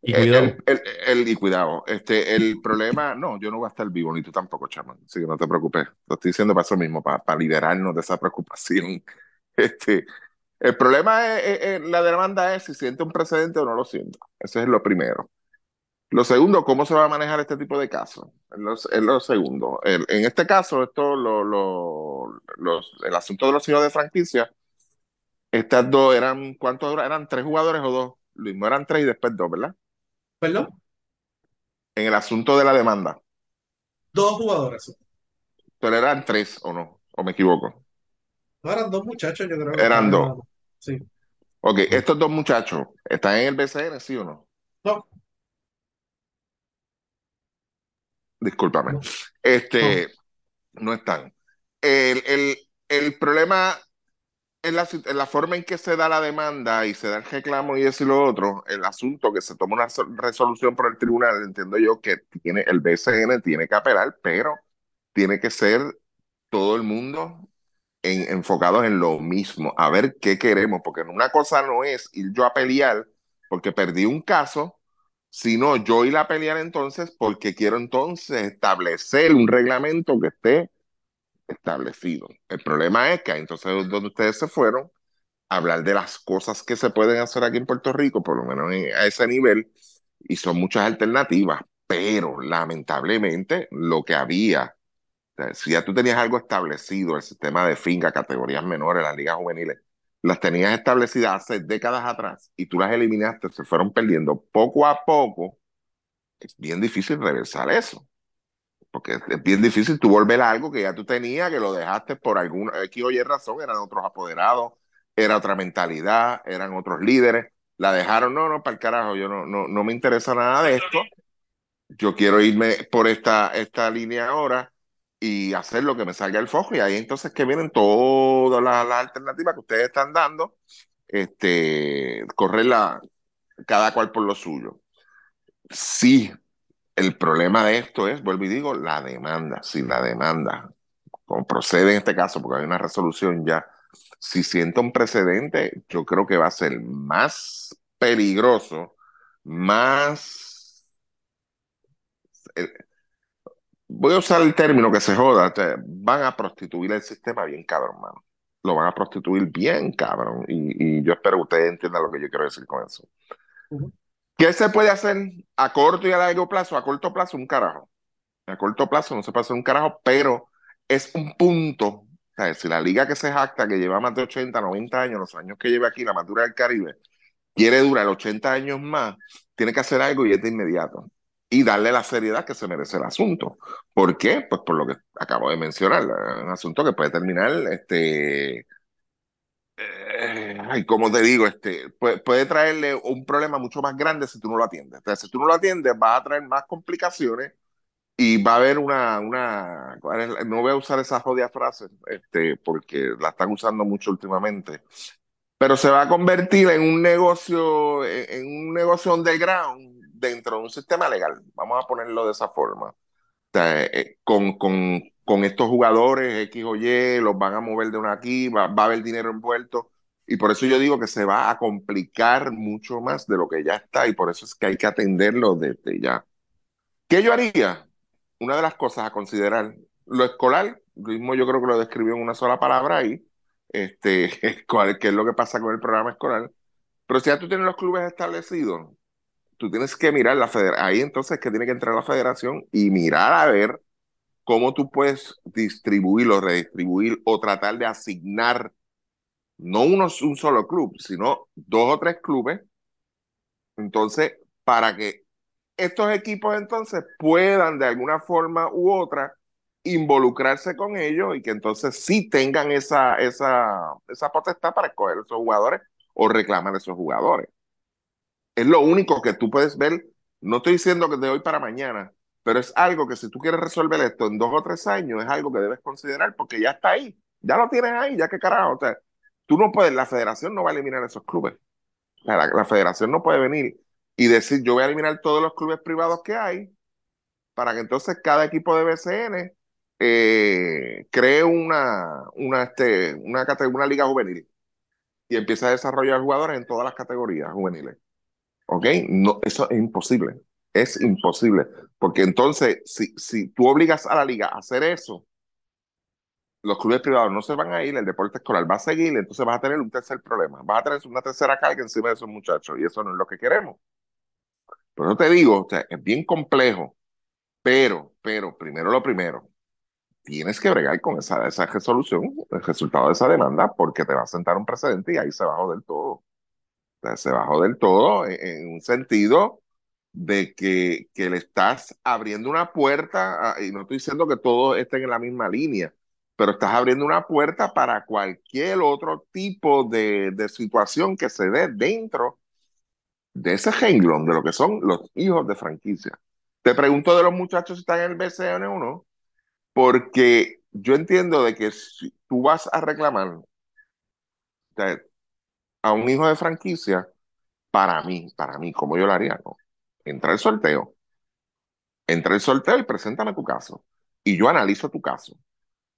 Y el, cuidado. el, el- el- y cuidado, este, el problema, no, yo no voy a estar vivo, ni tú tampoco, chaman, así que no te preocupes. Lo estoy diciendo para eso mismo, para, para liberarnos de esa preocupación. Este, el problema es, es- es- la demanda es si siente un precedente o no lo siente. Eso es lo primero. Lo segundo, ¿cómo se va a manejar este tipo de casos? Es lo, lo segundo. El- en este caso, esto, lo, lo- los, el asunto de los hijos de franquicia, estas dos eran, ¿cuántos eran? ¿Eran tres jugadores o dos? Luis, no eran tres y después dos, ¿verdad? Perdón, En el asunto de la demanda. dos jugadores. Pero eran tres, ¿o no? ¿O me equivoco? No eran dos muchachos, yo creo que Eran dos. Sí. Ok, estos dos muchachos, ¿están en el BCN, sí o no? No, Discúlpame. no. Este, no están. El, el, el problema es la, en la forma en que se da la demanda y se da el reclamo y eso y lo otro, el asunto que se toma una so- resolución por el tribunal, entiendo yo que tiene el BCN tiene que apelar, pero tiene que ser todo el mundo en- enfocados en lo mismo, a ver qué queremos, porque una cosa no es ir yo a pelear porque perdí un caso, sino yo ir a pelear entonces porque quiero entonces establecer un reglamento que esté establecido. El problema es que entonces donde ustedes se fueron a hablar de las cosas que se pueden hacer aquí en Puerto Rico, por lo menos en- a ese nivel, y son muchas alternativas, pero lamentablemente lo que había, si ya tú tenías algo establecido, el sistema de finca, categorías menores, las ligas juveniles, las tenías establecidas hace décadas atrás y tú las eliminaste, se fueron perdiendo poco a poco, es bien difícil reversar eso. Porque es bien difícil tú volver a algo que ya tú tenías, que lo dejaste por alguna X o Y razón, eran otros apoderados, era otra mentalidad, eran otros líderes, la dejaron, no, no, para el carajo, yo no, no, no me interesa nada de esto, yo quiero irme por esta, esta línea ahora y hacer lo que me salga el foco y ahí entonces que vienen todas las, alternativas que ustedes están dando, este, correr la, cada cual por lo suyo. Sí, el problema de esto es, vuelvo y digo, la demanda. Si la demanda, como procede en este caso, porque hay una resolución ya, si sienta un precedente, yo creo que va a ser más peligroso, más... Eh, voy a usar el término que se joda, van a prostituir el sistema bien cabrón, mano. Lo van a prostituir bien cabrón. Y, yo espero que ustedes entiendan lo que yo quiero decir con eso. ¿Qué se puede hacer a corto y a largo plazo? A corto plazo, un carajo. A corto plazo no se puede hacer un carajo, pero es un punto. si la liga que se jacta, que lleva más de 80, 90 años, los años que lleva aquí, la madura del Caribe, quiere durar 80 años más, tiene que hacer algo y es de inmediato. Y darle la seriedad que se merece el asunto. ¿Por qué? Pues por lo que acabo de mencionar, un asunto que puede terminar este, eh, ay, como te digo, este, puede, traerle un problema mucho más grande si tú no lo atiendes. Entonces, si tú no lo atiendes, va a traer más complicaciones y va a haber una, una no voy a usar esa jodida frase, este, porque la están usando mucho últimamente, pero se va a convertir en un negocio, en un negocio underground dentro de un sistema legal. Vamos a ponerlo de esa forma. Eh, con, con con estos jugadores X o Y, los van a mover de una aquí, va, a haber dinero envuelto. Y por eso yo digo que se va a complicar mucho más de lo que ya está y por eso es que hay que atenderlo desde ya. ¿Qué yo haría? Una de las cosas a considerar, lo escolar, mismo yo creo que lo describió en una sola palabra ahí, este, qué es lo que pasa con el programa escolar. Pero si ya tú tienes los clubes establecidos, tú tienes que mirar la federación, ahí entonces que tiene que entrar la federación y mirar a ver cómo tú puedes distribuir o redistribuir o tratar de asignar no un solo club, sino dos o tres clubes. Entonces, para que estos equipos entonces puedan de alguna forma u otra involucrarse con ellos y que entonces sí tengan esa, esa, esa potestad para escoger esos jugadores o reclamar esos jugadores. Es lo único que tú puedes ver. No estoy diciendo que de hoy para mañana, pero es algo que si tú quieres resolver esto en dos o tres años, es algo que debes considerar porque ya está ahí, ya lo tienes ahí, ya que carajo. O sea, tú no puedes, la federación no va a eliminar esos clubes. la, federación no puede venir y decir, yo voy a eliminar todos los clubes privados que hay para que entonces cada equipo de BCN eh, cree una, una, este, una, una liga juvenil y empiece a desarrollar jugadores en todas las categorías juveniles. ¿Ok? No, eso es imposible. Es imposible, porque entonces, si, si tú obligas a la liga a hacer eso, los clubes privados no se van a ir, el deporte escolar va a seguir, entonces vas a tener un tercer problema, vas a tener una tercera carga encima de esos muchachos, y eso no es lo que queremos. Pero no te digo, es bien complejo, pero, pero, primero lo primero, tienes que bregar con esa, esa resolución, el resultado de esa demanda, porque te va a sentar un precedente y ahí se bajó del todo. Se bajó del todo en un sentido de que, que, le estás abriendo una puerta, y no estoy diciendo que todos estén en la misma línea, pero estás abriendo una puerta para cualquier otro tipo de, de situación que se dé dentro de ese renglón de lo que son los hijos de franquicia. Te pregunto de los muchachos si están en el BCN o no, porque yo entiendo de que si tú vas a reclamar a un hijo de franquicia, para mí, para mí, como yo lo haría, ¿no? entra el sorteo, entra el sorteo y preséntame tu caso. Y yo analizo tu caso.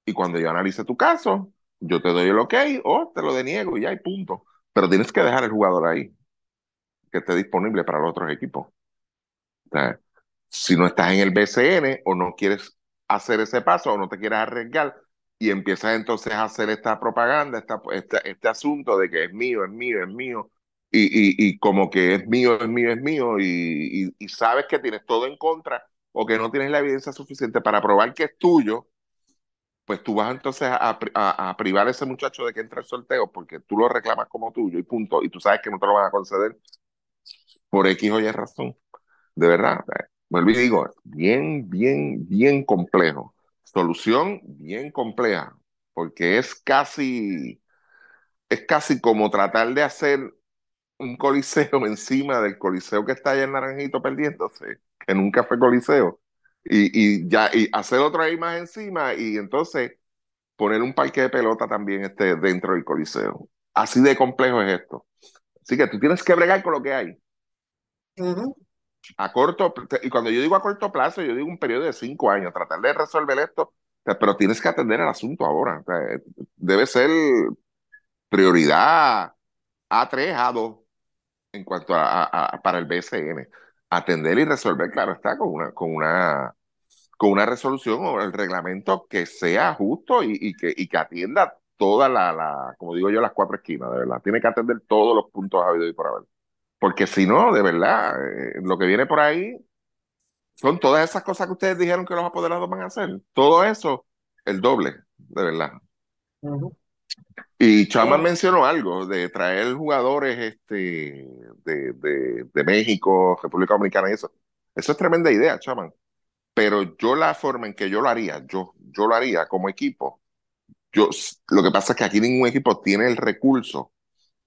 Y cuando yo analice tu caso, yo te doy el ok o te lo deniego y ya hay punto. Pero tienes que dejar el jugador ahí, que esté disponible para los otros equipos. si no estás en el BCN o no quieres hacer ese paso o no te quieres arriesgar y empiezas entonces a hacer esta propaganda, esta, este, este asunto de que es mío, es mío, es mío, y, y, como que es mío, es mío, es mío, y, y, sabes que tienes todo en contra o que no tienes la evidencia suficiente para probar que es tuyo, pues tú vas entonces a, a, privar a ese muchacho de que entre al sorteo porque tú lo reclamas como tuyo y punto, y tú sabes que no te lo van a conceder por X o Y razón. De verdad, vuelvo y digo, bien, bien, bien complejo. Solución bien compleja, porque es casi, es casi como tratar de hacer un coliseo encima del coliseo que está allá en Naranjito perdiéndose, que nunca fue coliseo, y, y ya, y hacer otra más encima, y entonces poner un parque de pelota también este, dentro del coliseo. Así de complejo es esto. Así que tú tienes que bregar con lo que hay. A corto, y cuando yo digo a corto plazo, yo digo un periodo de cinco años, tratar de resolver esto, pero tienes que atender el asunto ahora. debe ser prioridad A3, A2 en cuanto a, para el BSN. Atender y resolver, claro está, con una, con una, con una resolución o el reglamento que sea justo y, que, y que atienda toda la, como digo yo, las cuatro esquinas, de verdad. Tiene que atender todos los puntos habido y por haber. Porque si no, de verdad, eh, lo que viene por ahí son todas esas cosas que ustedes dijeron que los apoderados van a hacer. Todo eso, el doble, de verdad. Y Chama mencionó algo de traer jugadores este, de, de, de, México, República Dominicana y eso. Eso es tremenda idea, Chaman. Pero yo la forma en que yo lo haría, yo, yo lo haría como equipo. Yo, lo que pasa es que aquí ningún equipo tiene el recurso.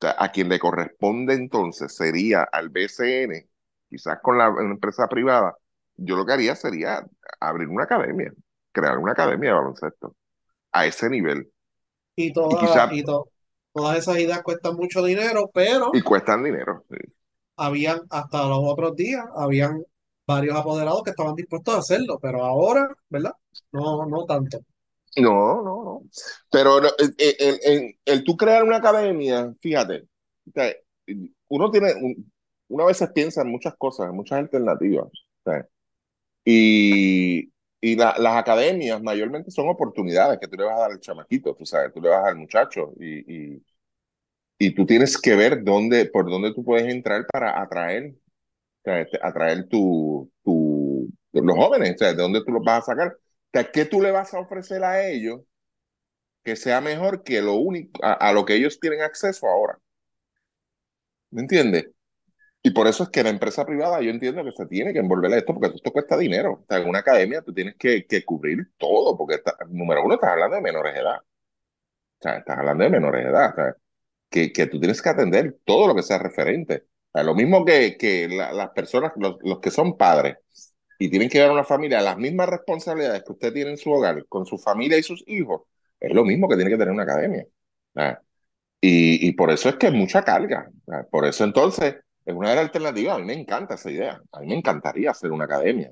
A quien le corresponde entonces sería al BCN, quizás con la, empresa privada. Yo lo que haría sería abrir una academia, crear una academia de baloncesto a ese nivel y, todas esas ideas cuestan mucho dinero, pero... Y cuestan dinero, Habían, hasta los otros días, habían varios apoderados que estaban dispuestos a hacerlo, pero ahora, ¿verdad? No, no tanto. No, no, no. Pero el, el, el, tú crear una academia, fíjate, uno tiene, uno a veces piensa en muchas cosas, en muchas alternativas. Y, y las academias mayormente son oportunidades que tú le vas a dar al chamaquito, tú sabes, tú le vas al muchacho y, y, y tú tienes que ver dónde, por dónde tú puedes entrar para atraer, atraer tu, tu, los jóvenes, sea, de dónde tú los vas a sacar. ¿Qué tú le vas a ofrecer a ellos que sea mejor que lo único, a, lo que ellos tienen acceso ahora? ¿Me entiendes? Y por eso es que la empresa privada yo entiendo que se tiene que envolver a esto porque esto cuesta dinero. O sea, en una academia tú tienes que, cubrir todo porque, número uno, estás hablando de menores de edad. O sea, estás hablando de menores de edad. Que, que tú tienes que atender todo lo que sea referente. O sea, lo mismo que, que las personas, los, los, que son padres y tienen que dar a una familia las mismas responsabilidades que usted tiene en su hogar con su familia y sus hijos, es lo mismo que tiene que tener una academia. Y, y por eso es que es mucha carga. Por eso entonces es una de las alternativas. A mí me encanta esa idea. A mí me encantaría hacer una academia,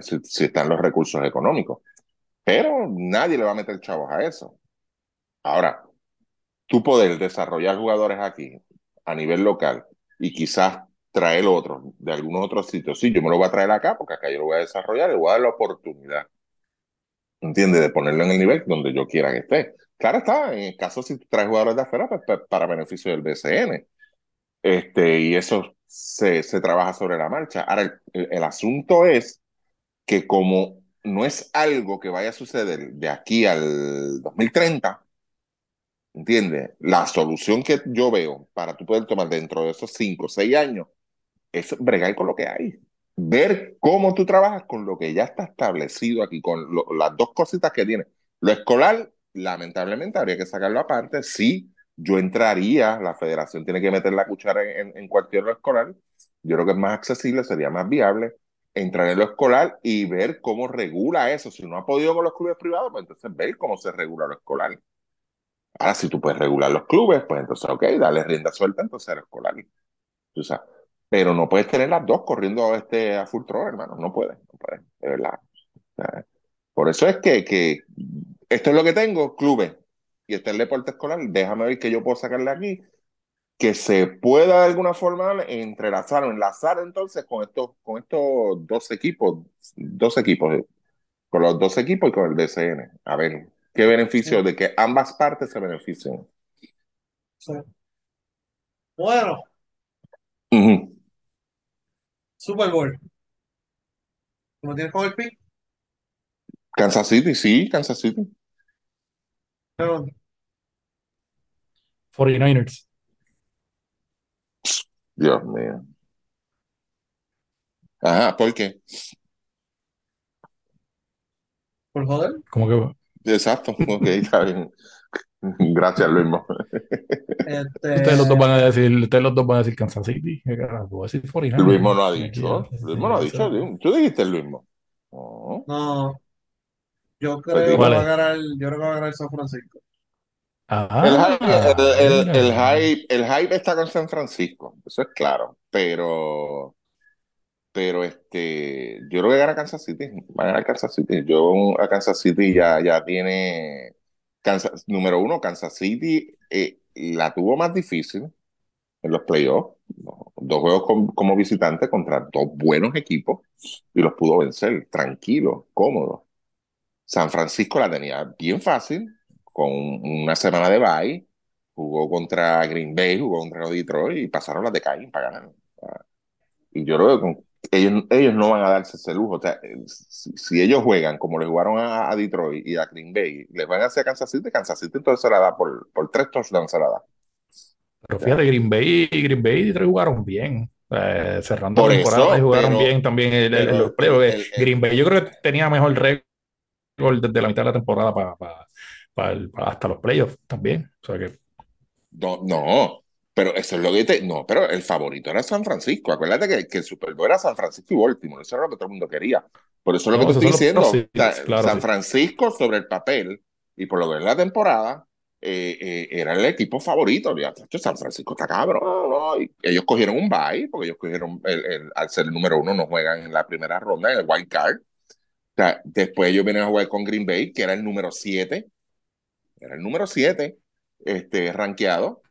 si, están los recursos económicos. Pero nadie le va a meter chavos a eso. Ahora, tú poder desarrollar jugadores aquí a nivel local y quizás traer otros de algunos otros sitios. Sí, yo me lo voy a traer acá porque acá yo lo voy a desarrollar y voy a dar la oportunidad. ¿Entiendes? De ponerlo en el nivel donde yo quiera que esté. Claro está, en el caso si traes jugadores de afuera, pues, pues para beneficio del BCN. Este, y eso se, se trabaja sobre la marcha. Ahora, el, el, asunto es que como no es algo que vaya a suceder de aquí al 2030, ¿entiendes? La solución que yo veo para tú poder tomar dentro de esos 5 o 6 años es bregar con lo que hay. Ver cómo tú trabajas con lo que ya está establecido aquí, con lo, las dos cositas que tiene. Lo escolar, lamentablemente, habría que sacarlo aparte. Sí, yo entraría, la federación tiene que meter la cuchara en, cualquier lo escolar, yo creo que es más accesible, sería más viable entrar en lo escolar y ver cómo regula eso. Si no ha podido con los clubes privados, pues entonces ver cómo se regula lo escolar. Ahora, si tú puedes regular los clubes, pues entonces, ok, dale rienda suelta entonces al escolar. Tú sabes. Pero no puedes tener las dos corriendo este, a full throw, hermano. No puedes, no puedes, de verdad. Por eso es que, que esto es lo que tengo, clubes y está el deporte escolar, déjame ver que yo puedo sacarle aquí, que se pueda de alguna forma entrelazar o enlazar entonces con estos, con estos dos equipos, dos equipos, eh, con los dos equipos y con el DCN. A ver, qué beneficio de que ambas partes se beneficien. Bueno, Ujú. Super Bowl. ¿Cómo tienes con el pick? Kansas City, sí, Kansas City. No, 49ers. Dios mío. Ajá, ¿por qué? por joder. Como que Exacto, ok, está bien. Gracias, Luis. ustedes los dos Este, van a decir, ustedes los dos van a decir Kansas City. ¿Qué carajo? Voy a decir 49ers. Luis no ha dicho. Luis no ha dicho. Tú dijiste Luis. No. no, yo Pues creo que digo, ¿Cuál va a ganar, yo creo que va a ganar San Francisco. el, hype, Ah, el, el- el mira. hype, el hype está con San Francisco, eso es claro, pero, pero este, yo creo que gana Kansas City, va a ganar Kansas City. Yo a Kansas City ya, ya tiene, Kansas, número uno, Kansas City eh, la tuvo más difícil en los playoffs, dos juegos como visitante contra dos buenos equipos y los pudo vencer, tranquilo, cómodo. San Francisco la tenía bien fácil, con una semana de bye, jugó contra Green Bay, jugó contra Detroit y pasaron las de Caín para ganar. Y yo creo que con- ellos, ellos no van a darse ese lujo. O sea, eh, si, si ellos juegan como le jugaron a, a Detroit y a Green Bay, les van a hacer a Kansas City, Kansas City entonces se la da por, por tres touchdowns se la da. Pero fíjate, Green Bay y Green Bay y Detroit jugaron bien. Eh, cerrando por la temporada y jugaron pero, bien también los playoffs. el- Green Bay yo creo que tenía mejor récord desde la mitad de la temporada para, para hasta los playoffs también. O sea que No, no, pero eso es lo que te. No, pero el favorito era San Francisco. Acuérdate que, que el Super Bowl era San Francisco y Baltimore. Eso era lo que todo el mundo quería. Por eso es lo que te estoy diciendo. claro, San sí. Francisco sobre el papel y por lo que es la temporada eh, eh, era el equipo favorito. San Francisco está cabrón. no. Y ellos cogieron un bye porque ellos cogieron, el, el- al ser el número uno, no juegan en la primera ronda, en el wild card. O sea, después ellos vienen a jugar con Green Bay, que era el número 7 era el número 7 este, rankeado,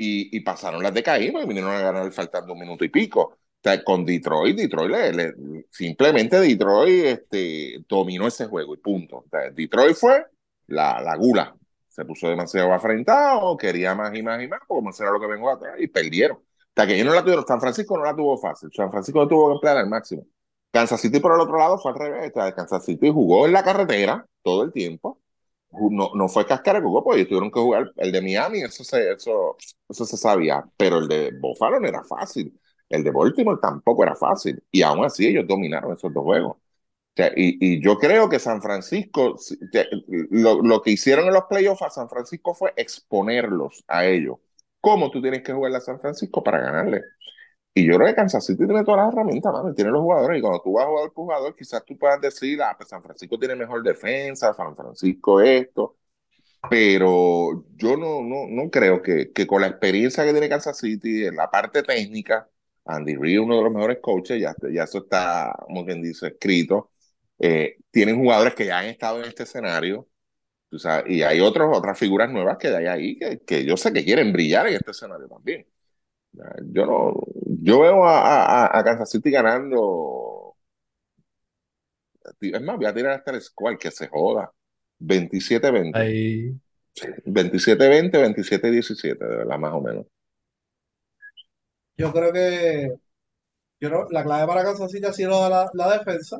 y, y pasaron las de Caín, porque vinieron a ganar faltando un minuto y pico. O sea, con Detroit, Detroit le, le- simplemente Detroit este, dominó ese juego y punto. O sea, Detroit fue la, la gula. Se puso demasiado afrentado, quería más y más y más, como era lo que vengo atrás, y perdieron. O sea, que ellos no la tuvieron, San Francisco no la tuvo fácil. San Francisco tuvo que emplear al máximo. Kansas City por el otro lado fue al revés. Kansas City jugó en la carretera todo el tiempo no, no fue cascara jugó, porque tuvieron que jugar el de Miami, eso se, eso, eso se sabía, pero el de Buffalo no era fácil, el de Baltimore tampoco era fácil, y aún así ellos dominaron esos dos juegos. O sea, y, y yo creo que San Francisco, lo, lo que hicieron en los playoffs a San Francisco fue exponerlos a ellos. ¿Cómo tú tienes que jugar a San Francisco para ganarle? Y yo creo que Kansas City tiene todas las herramientas, mano, tiene los jugadores. Y cuando tú vas a jugar por jugador, quizás tú puedas decir, ah, pues San Francisco tiene mejor defensa, San Francisco esto. Pero yo no, no, no creo que, que con la experiencia que tiene Kansas City en la parte técnica, Andy Reid, uno de los mejores coaches, ya, ya eso está, como quien dice, escrito. Eh, tienen jugadores que ya han estado en este escenario. y hay otros, otras figuras nuevas que hay ahí que, que yo sé que quieren brillar en este escenario también. Yo no, yo veo a, a, a Kansas City ganando. Es más, voy a tirar hasta el squad que se joda. 27-20. Ahí, 27-20, 27-17, de verdad, más o menos. Yo creo que yo creo- la clave para Kansas City ha sido la, la defensa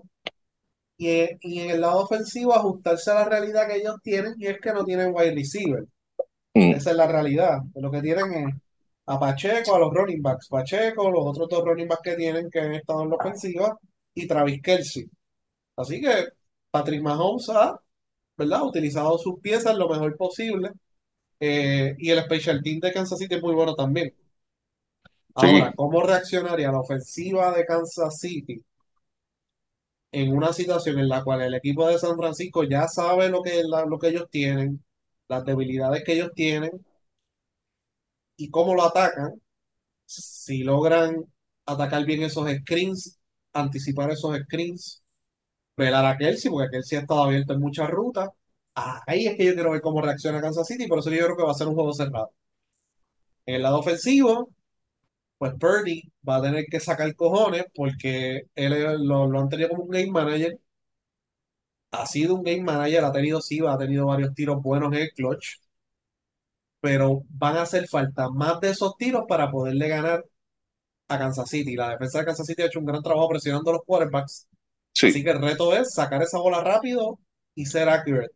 y, y en el lado ofensivo ajustarse a la realidad que ellos tienen y es que no tienen wide receiver. Mm, Esa es la realidad. Lo que tienen es a Pacheco, a los running backs. Pacheco, los otros dos running backs que tienen que han estado en la ofensiva y Travis Kelce. Así que Patrick Mahomes ha, ¿verdad? utilizado sus piezas lo mejor posible. Eh, y el special team de Kansas City es muy bueno también. Ahora, Sí, ¿cómo reaccionaría la ofensiva de Kansas City en una situación en la cual el equipo de San Francisco ya sabe lo que, la- lo que ellos tienen, las debilidades que ellos tienen y cómo lo atacan? Si logran atacar bien esos screens, anticipar esos screens, velar a Kelsey, porque Kelsey ha estado abierto en muchas rutas. Ah, ahí es que yo quiero ver cómo reacciona Kansas City, por eso yo creo que va a ser un juego cerrado. En el lado ofensivo, pues Purdy va a tener que sacar cojones porque él lo, lo han tenido como un game manager. Ha sido un game manager, ha tenido, sí, ha tenido varios tiros buenos en el clutch, pero van a hacer falta más de esos tiros para poderle ganar a Kansas City. La defensa de Kansas City ha hecho un gran trabajo presionando a los quarterbacks. Sí. Así que el reto es sacar esa bola rápido y ser accurate.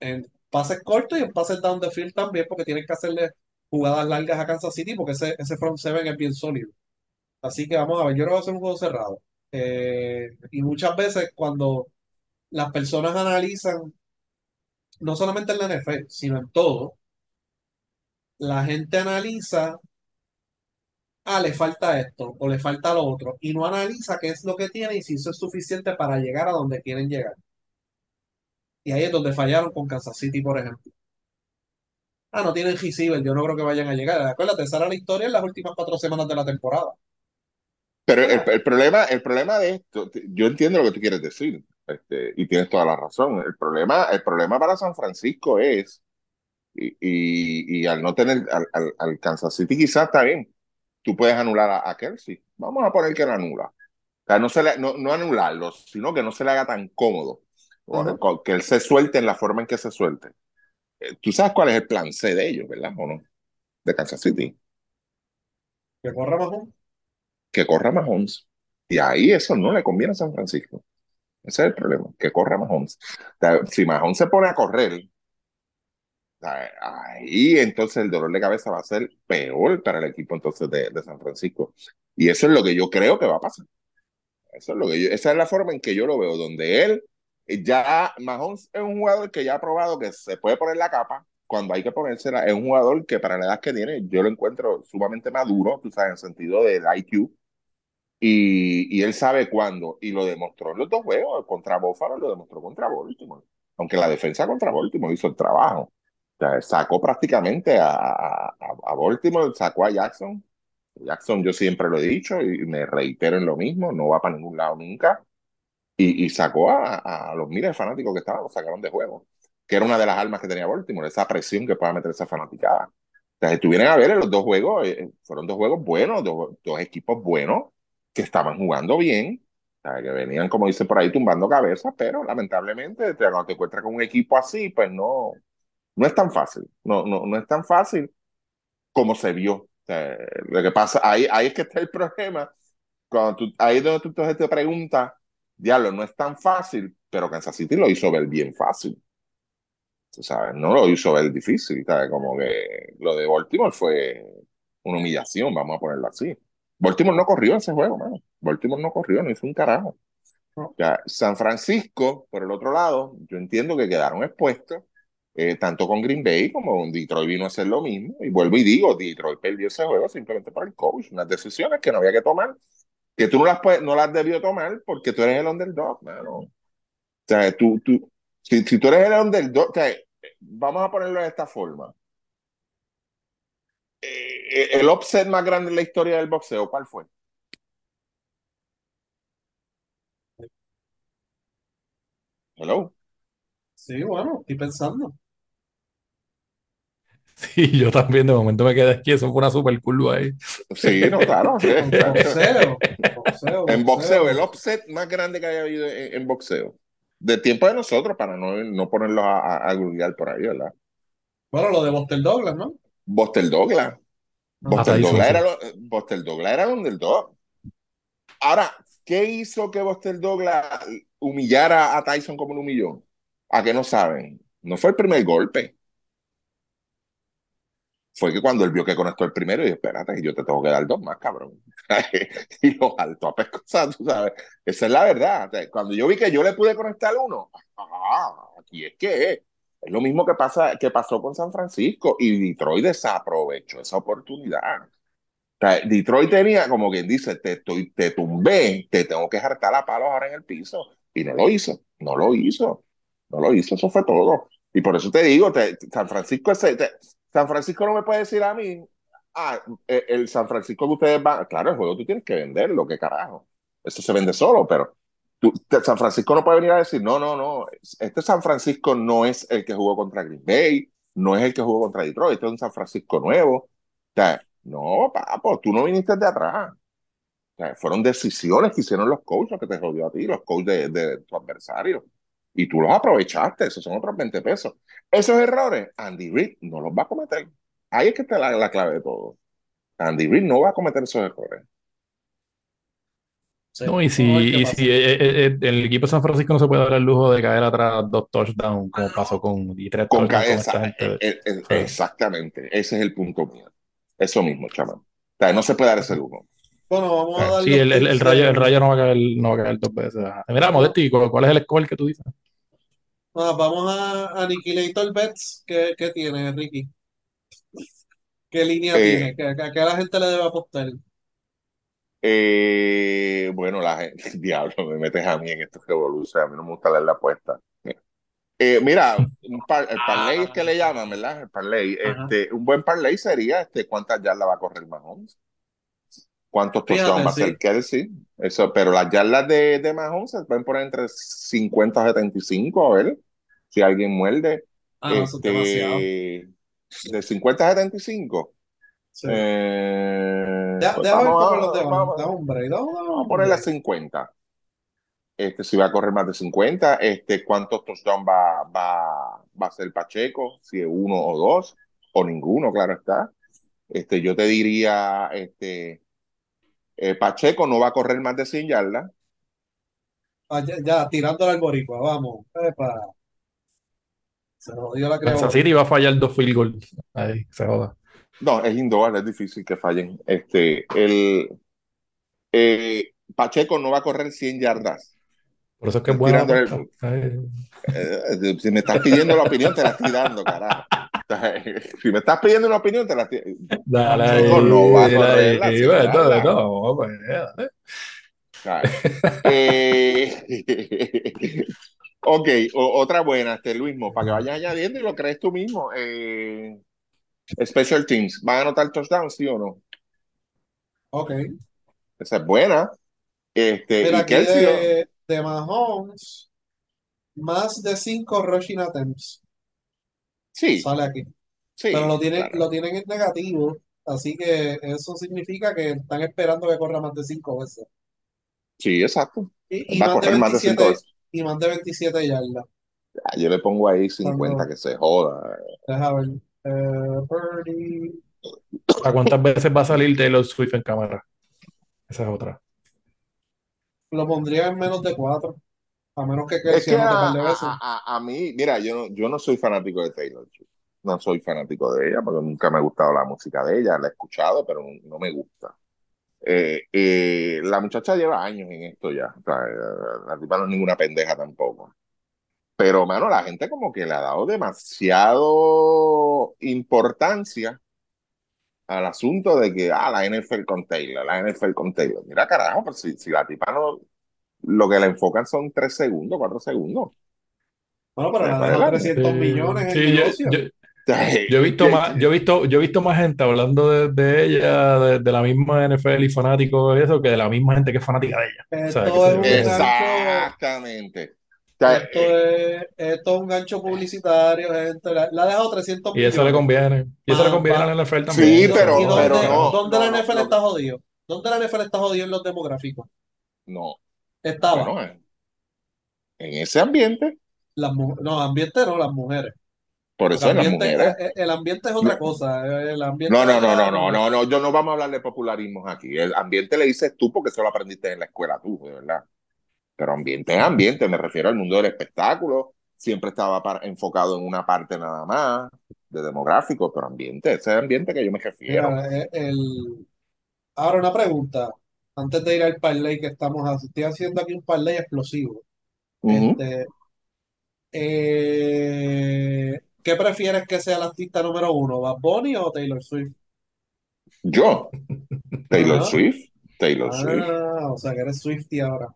En pases cortos y en pases down the field también, porque tienen que hacerle jugadas largas a Kansas City, porque ese, ese front seven es bien sólido. Así que vamos a ver, yo creo que va a ser un juego cerrado. Eh, y muchas veces cuando las personas analizan, no solamente en la NFL, sino en todo, la gente analiza, ah, le falta esto o le falta lo otro, y no analiza qué es lo que tiene y si eso es suficiente para llegar a donde quieren llegar. Y ahí es donde fallaron con Kansas City, por ejemplo. Ah, no tienen receiver, yo no creo que vayan a llegar. Acuérdate, esa era la historia en las últimas cuatro semanas de la temporada. Pero el, el problema, el problema de esto, yo entiendo lo que tú quieres decir, este, y tienes toda la razón. El problema, el problema para San Francisco es, y, y, y al no tener, al, al, al, Kansas City quizás está bien, tú puedes anular a, a Kelsey. Vamos a poner que lo anula. O sea, no, se le, no, no anularlo, sino que no se le haga tan cómodo. Uh -huh. Que él se suelte en la forma en que se suelte. Tú sabes cuál es el plan C de ellos, ¿verdad? ¿O no? De Kansas City. Que corra Mahomes. Que corra Mahomes. Y ahí eso no le conviene a San Francisco. Ese es el problema, que corra Mahomes. O sea, si Mahomes se pone a correr, ahí entonces el dolor de cabeza va a ser peor para el equipo entonces de, de San Francisco. Y eso es lo que yo creo que va a pasar. Eso es lo que yo, esa es la forma en que yo lo veo, donde él ya Mahomes es un jugador que ya ha probado que se puede poner la capa cuando hay que ponérsela. Es un jugador que para la edad que tiene, yo lo encuentro sumamente maduro, tú sabes, en el sentido del IQ. Y, y él sabe cuándo, y lo demostró en los dos juegos, contra Buffalo lo demostró contra Baltimore. Aunque la defensa contra Baltimore hizo el trabajo. Sacó prácticamente a, a, a Baltimore, sacó a Jackson. Jackson, yo siempre lo he dicho y me reitero en lo mismo, no va para ningún lado nunca. Y, y, sacó a, a, los miles de fanáticos que estaban, lo sacaron de juego, que era una de las armas que tenía Baltimore, esa presión que pueda meter esa fanaticada. O sea, si a ver en los dos juegos, eh, fueron dos juegos buenos, dos, dos, equipos buenos, que estaban jugando bien, que venían, como dicen por ahí, tumbando cabezas, pero lamentablemente, cuando te encuentras con un equipo así, pues no, no es tan fácil, no, no, no es tan fácil como se vio. Lo que pasa, ahí, ahí es que está el problema, cuando tú, ahí es donde tú te preguntas, diablo, no es tan fácil, pero Kansas City lo hizo ver bien fácil. Tú sabes, no lo hizo ver difícil, ¿sabes? Como que lo de Baltimore fue una humillación, vamos a ponerlo así. Baltimore no corrió ese juego, mano. Baltimore no corrió, no hizo un carajo. San Francisco, por el otro lado, yo entiendo que quedaron expuestos, eh, tanto con Green Bay como con Detroit vino a hacer lo mismo. Y vuelvo y digo, Detroit perdió ese juego simplemente por el coach, unas decisiones que no había que tomar que tú no las, no las debió tomar porque tú eres el underdog, mano. O sea, tú, tú, si, tú eres el underdog, o sea, vamos a ponerlo de esta forma. Eh, el upset más grande en la historia del boxeo, ¿cuál fue? Hello. Sí, bueno, estoy pensando. Sí, yo también de momento me quedé aquí, eso fue una super curva ahí. Sí, no, claro. Sí, boxeo, boxeo, en boxeo, el offset más grande que haya habido en, en boxeo. De tiempo de nosotros, para no, no ponerlos a, a, a googlear por ahí, ¿verdad? Bueno, lo de Buster Douglas, ¿no? Buster Douglas. Buster Douglas era, lo, Buster Douglas era el underdog. Ahora, ¿qué hizo que Buster Douglas humillara a Tyson como lo humilló? ¿A qué no saben? No fue el primer golpe fue que cuando él vio que conectó el primero, y espérate, yo te tengo que dar dos más, cabrón. y lo saltó a pescosar, tú sabes. Esa es la verdad. Cuando yo vi que yo le pude conectar uno, ah, aquí es que es. Lo mismo que, pasa, que pasó con San Francisco y Detroit desaprovechó esa oportunidad. Detroit tenía, como quien dice, te, estoy, te tumbé, te tengo que jartar a palos ahora en el piso. Y no lo hizo, no lo hizo, no lo hizo, eso fue todo. Y por eso te digo, San Francisco ese, te, San Francisco no me puede decir a mí, ah, el San Francisco que ustedes van, claro, el juego tú tienes que venderlo, qué carajo. Eso se vende solo, pero San Francisco no puede venir a decir, no, no, no, este San Francisco no es el que jugó contra Green Bay, no es el que jugó contra Detroit, este es un San Francisco nuevo. O sea, no, papo, tú no viniste de atrás. Fueron decisiones que hicieron los coaches que te jodió a ti, los coaches de tu adversario y tú los aprovechaste, esos son otros 20 pesos. Esos errores, Andy Reid no los va a cometer. Ahí es que está la, la clave de todo. Andy Reid no va a cometer esos errores. No, y si, y si eh, eh, eh, el equipo de San Francisco no se puede dar el lujo de caer atrás dos touchdowns, como pasó con, y tres Con con gente. eh, eh, exactamente. Ese es el punto mío. Eso mismo. O sea, no se puede dar ese lujo. Bueno, vamos a Sí, el, el, rayo, el rayo no va a caer, no va a caer dos veces. Mira, Modesti, ¿cuál cuál es el score que tú dices? Ah, vamos a Annihilator Bets. ¿Qué, qué tiene, Ricky? ¿Qué línea Eh, tiene? ¿Qué, qué- qué a la gente le debe apostar? Eh, bueno, la gente, diablo, me metes a mí en estos revoluciones, a mí no me gusta leer la apuesta. Eh, mira, un par- el parlay es que le llaman, ¿verdad? El parlay. Ajá. Este, un buen parlay sería este, cuántas yardas va a correr Mahomes, cuántos touchdowns Fíjate, va a hacer sí. Kelsey. Eso, pero las yardas de, de Mahomes se pueden poner entre 50 a 75, a ver si alguien muerde. Ah, no. Este, de 50 a 75. Sí. Eh, pues ver vamos a- los demás. vamos- Vamos ponerle. 50. Este, si va a correr más de 50, este, ¿cuántos touchdowns va, va, va a ser Pacheco? Si es uno o dos, o ninguno, claro está. Este, yo te diría, este, eh, Pacheco no va a correr más de 100 yardas. Ah, ya, ya, tirándole al boricua, vamos. Epa. Se jodió la. City va a fallar dos field goals. Ahí, se joda. No, es indoor, es difícil que fallen. Este, el, eh, Pacheco no va a correr 100 yardas. Por eso es que es tirando el-. Ahí. Eh, si me estás pidiendo la opinión, te la estoy dando, carajo. Si me estás pidiendo una opinión, te la estoy... Dale no va a dale correr ahí. las 100 Bueno, yardas. no, pues, dale. ¿sabes? Eh, ok, o- otra buena, este Luismo, para que vayas añadiendo y lo crees tú mismo. Eh, Special Teams, ¿van a anotar touchdown, sí o no? Ok. Esa es buena. Este, y aquí de, de Mahomes, más de 5 rushing attempts. Sí, Sale aquí. sí, Pero lo tienen, claro. lo tienen en negativo. Así que eso significa que están esperando que corra más de 5 veces. Sí, exacto. Y, y Va a más de correr más de 5 27, veces. y más de 27 yardas. Ah, Yo le pongo ahí 50 Cuando, que se joda. deja ver. Eh. ¿A cuántas veces va a salir Taylor Swift en cámara? Esa es otra. Lo pondría en menos de 4. A menos que Es que a, par de veces. a, a, a mí, mira, yo no, yo no soy fanático de Taylor Swift. No soy fanático de ella porque nunca me ha gustado la música de ella. La he escuchado, pero no, no me gusta. Eh, eh, la muchacha lleva años en esto ya. O sea, eh, la tipa no es ninguna pendeja tampoco. Pero, mano, la gente como que le ha dado demasiado importancia al asunto de que, ah, la NFL con Taylor, la NFL con Taylor. Mira, carajo, pues si, si la tipa no, lo que le enfocan son tres segundos, cuatro segundos. Bueno, pero le ha para dejado adelante. 300 Sí, millones en sí, yo, negocio. yo, yo he visto más, yo he visto, yo he visto más gente hablando de, de ella, de, de la misma NFL y fanáticos de eso, que de la misma gente que es fanática de ella. O sea, es que-. Exactamente. O sea, Esto eh, es, esto es un gancho publicitario, gente. Le, le ha dejado 300 y eso le millones. conviene. Y eso le Pa- conviene a la NFL ¿Y, también. sí, pero, y pero dónde, no, dónde no, la NFL está jodido? ¿Dónde la NFL está jodido en los demográficos? no. Estaba. Bueno, en ese ambiente, Las no, ambiente no, las mujeres. por El eso las ambiente, mujeres. el ambiente es otra cosa. El ambiente No, no, no, no, no, no, no, yo no vamos a hablar de popularismos aquí. El ambiente le dices tú porque eso lo aprendiste en la escuela tú, de verdad. Pero ambiente es ambiente, me refiero al mundo del espectáculo. Siempre estaba para- enfocado en una parte nada más de demográfico, pero ambiente, ese es el ambiente que yo me refiero. Mira, el... Ahora una pregunta. Antes de ir al parlay que estamos haciendo, estoy haciendo aquí un parlay explosivo. Este, eh, ¿qué prefieres que sea la artista número uno, Bad Bunny o Taylor Swift? Yo, Taylor. Swift, Taylor Swift. Ah, o sea que eres Swiftie ahora.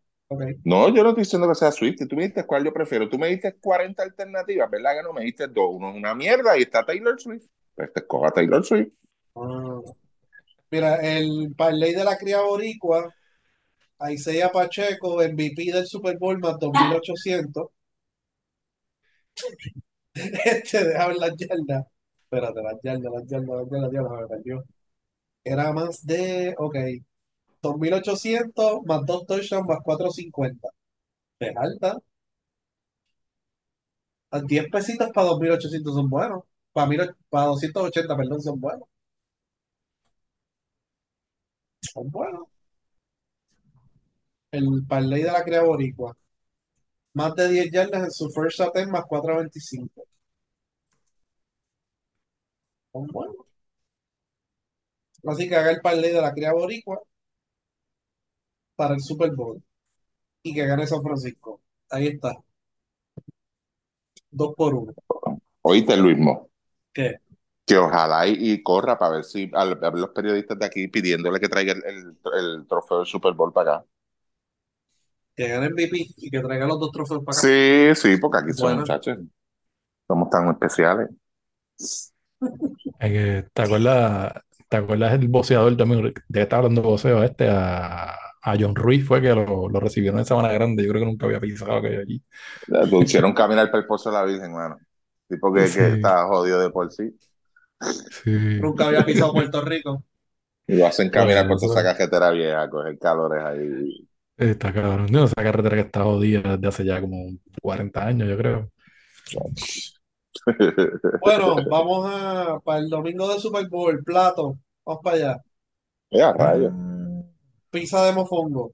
No, yo no estoy diciendo que sea Swift. Tú me dices cuál yo prefiero. Tú me diste 40 alternativas, ¿verdad? Que no me diste dos. Uno es una mierda y está Taylor Swift. Pues te escoja Taylor Swift. Ah. Mira, el parlay de la cría boricua, Isaiah Pacheco, MVP del Super Bowl más 2800. Este, deja ver las yardas. Espérate, las yardas, las yardas, las yardas, las me perdió. Era más de, ok, 2800 más 2 touchdowns más 450. De alta. A 10 pesitos para 2800 son buenos. Para, para 280, perdón, son buenos. Son buenos. el parlay de la cría boricua. Más de 10 yardas en su first attempt más 4.25. Son buenos. Así que haga el parlay de la cría boricua para el Super Bowl y que gane San Francisco. Ahí está. Dos por uno. Oíste, Luismo, ¿Qué? Que ojalá y, y corra para ver si ver los periodistas de aquí pidiéndole que traiga el, el- el trofeo del Super Bowl para acá. Que gane MVP y que traiga los dos trofeos para acá. Sí, sí, porque aquí son Bueno. muchachos. Somos tan especiales. Es que, ¿te acuerdas, te acuerdas el boxeador también, de que estaba hablando de boxeo este, a, a John Ruiz fue que lo, lo recibieron en Sabana Grande, yo creo que nunca había pisado aquello allí. Te hicieron caminar para el pozo de la Virgen, mano. Tipo que, Sí. que está jodido de por sí. Sí. Nunca había pisado Puerto Rico. Y lo hacen caminar por toda esa cajetera vieja, coger calores ahí. Está cabrón. No, esa carretera que está jodida desde hace ya como 40 años, yo creo. Bueno, vamos a para el domingo de Super Bowl, plato. Vamos para allá. Ya, rayos. Pizza de mofongo.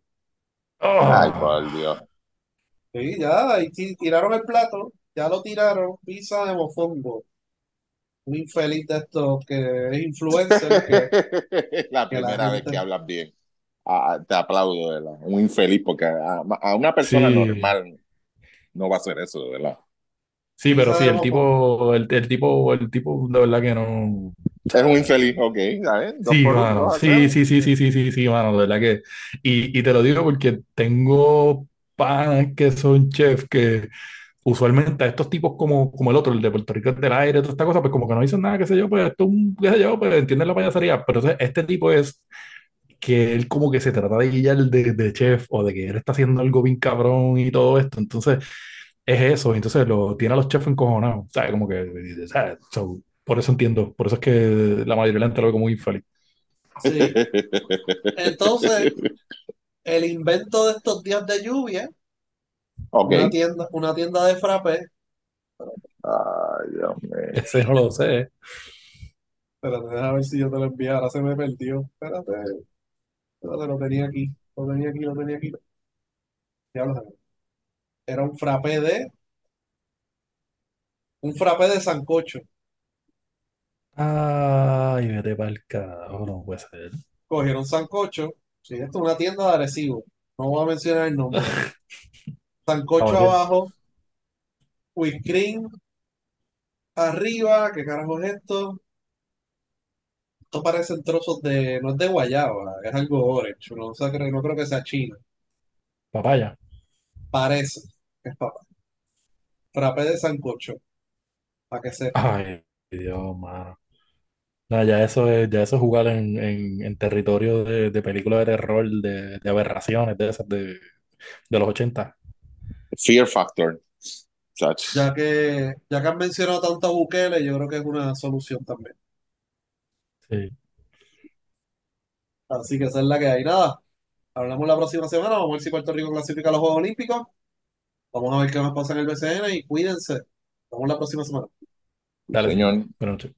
Ay, Oh, por Dios. Sí, ya, ahí ti- tiraron el plato, ya lo tiraron. Pizza de mofongo. Un infeliz de estos que es influencer, que La que la primera vez que hablas bien. Ah, te aplaudo, de verdad. Un infeliz, porque a, a una persona Sí. normal no va a hacer eso, de verdad. Sí, pero sí, el tipo, el, el tipo, el tipo de verdad que no. Es un infeliz, ok, ¿sabes? Dos Sí, uno, mano, sí, sí, sí, sí, sí, sí, sí, mano, de verdad que. Y, y te lo digo porque tengo panas que son chefs que usualmente a estos tipos como, como el otro, el de Puerto Rico del aire, toda esta cosa, pues como que no dicen nada, qué sé yo, pues esto es un, qué sé yo, pues entienden la payasería, pero entonces este tipo es que él como que se trata de guiar de, de chef o de que él está haciendo algo bien cabrón y todo esto, entonces es eso, entonces lo tiene a los chefs encojonados, ¿sabes? Como que, ¿sabes? So, por eso entiendo, por eso es que la mayoría de la gente lo ve como infeliz. sí. Entonces, el invento de estos días de lluvia, Ok. una tienda, una tienda de frappé. Ay, Dios mío. Ese no lo sé. Espérate, déjame ver si yo te lo envié. Ahora se me perdió. Espérate. Espérate, lo tenía aquí. Lo tenía aquí, lo tenía aquí. Diablo, Era un frappé de. Un frappé de sancocho. Ay, vete para el carajo, no puede ser. Cogieron sancocho. Sí, esto es una tienda de Arecibo. No voy a mencionar el nombre. Sancocho abajo. Whipped cream arriba. ¿Qué carajo es esto? Esto parecen trozos de. No es de guayaba, es algo orange. No, sé, creo- no creo que sea chino. Papaya. Parece es papá. Frappé de sancocho. Para que sepa. Ay, Dios, mano. No, ya eso es, ya eso es jugar en, en, en territorio de, de películas de terror, de, de aberraciones, de esas de, de los 80. Fear Factor. Ya que, ya que han mencionado tanto a Bukele, yo creo que es una solución también. Sí. Así que esa es la que hay. Nada, hablamos la próxima semana. Vamos a ver si Puerto Rico clasifica a los Juegos Olímpicos. Vamos a ver qué más pasa en el BCN y cuídense. Nos vemos la próxima semana. Dale, Señor. buenas noches.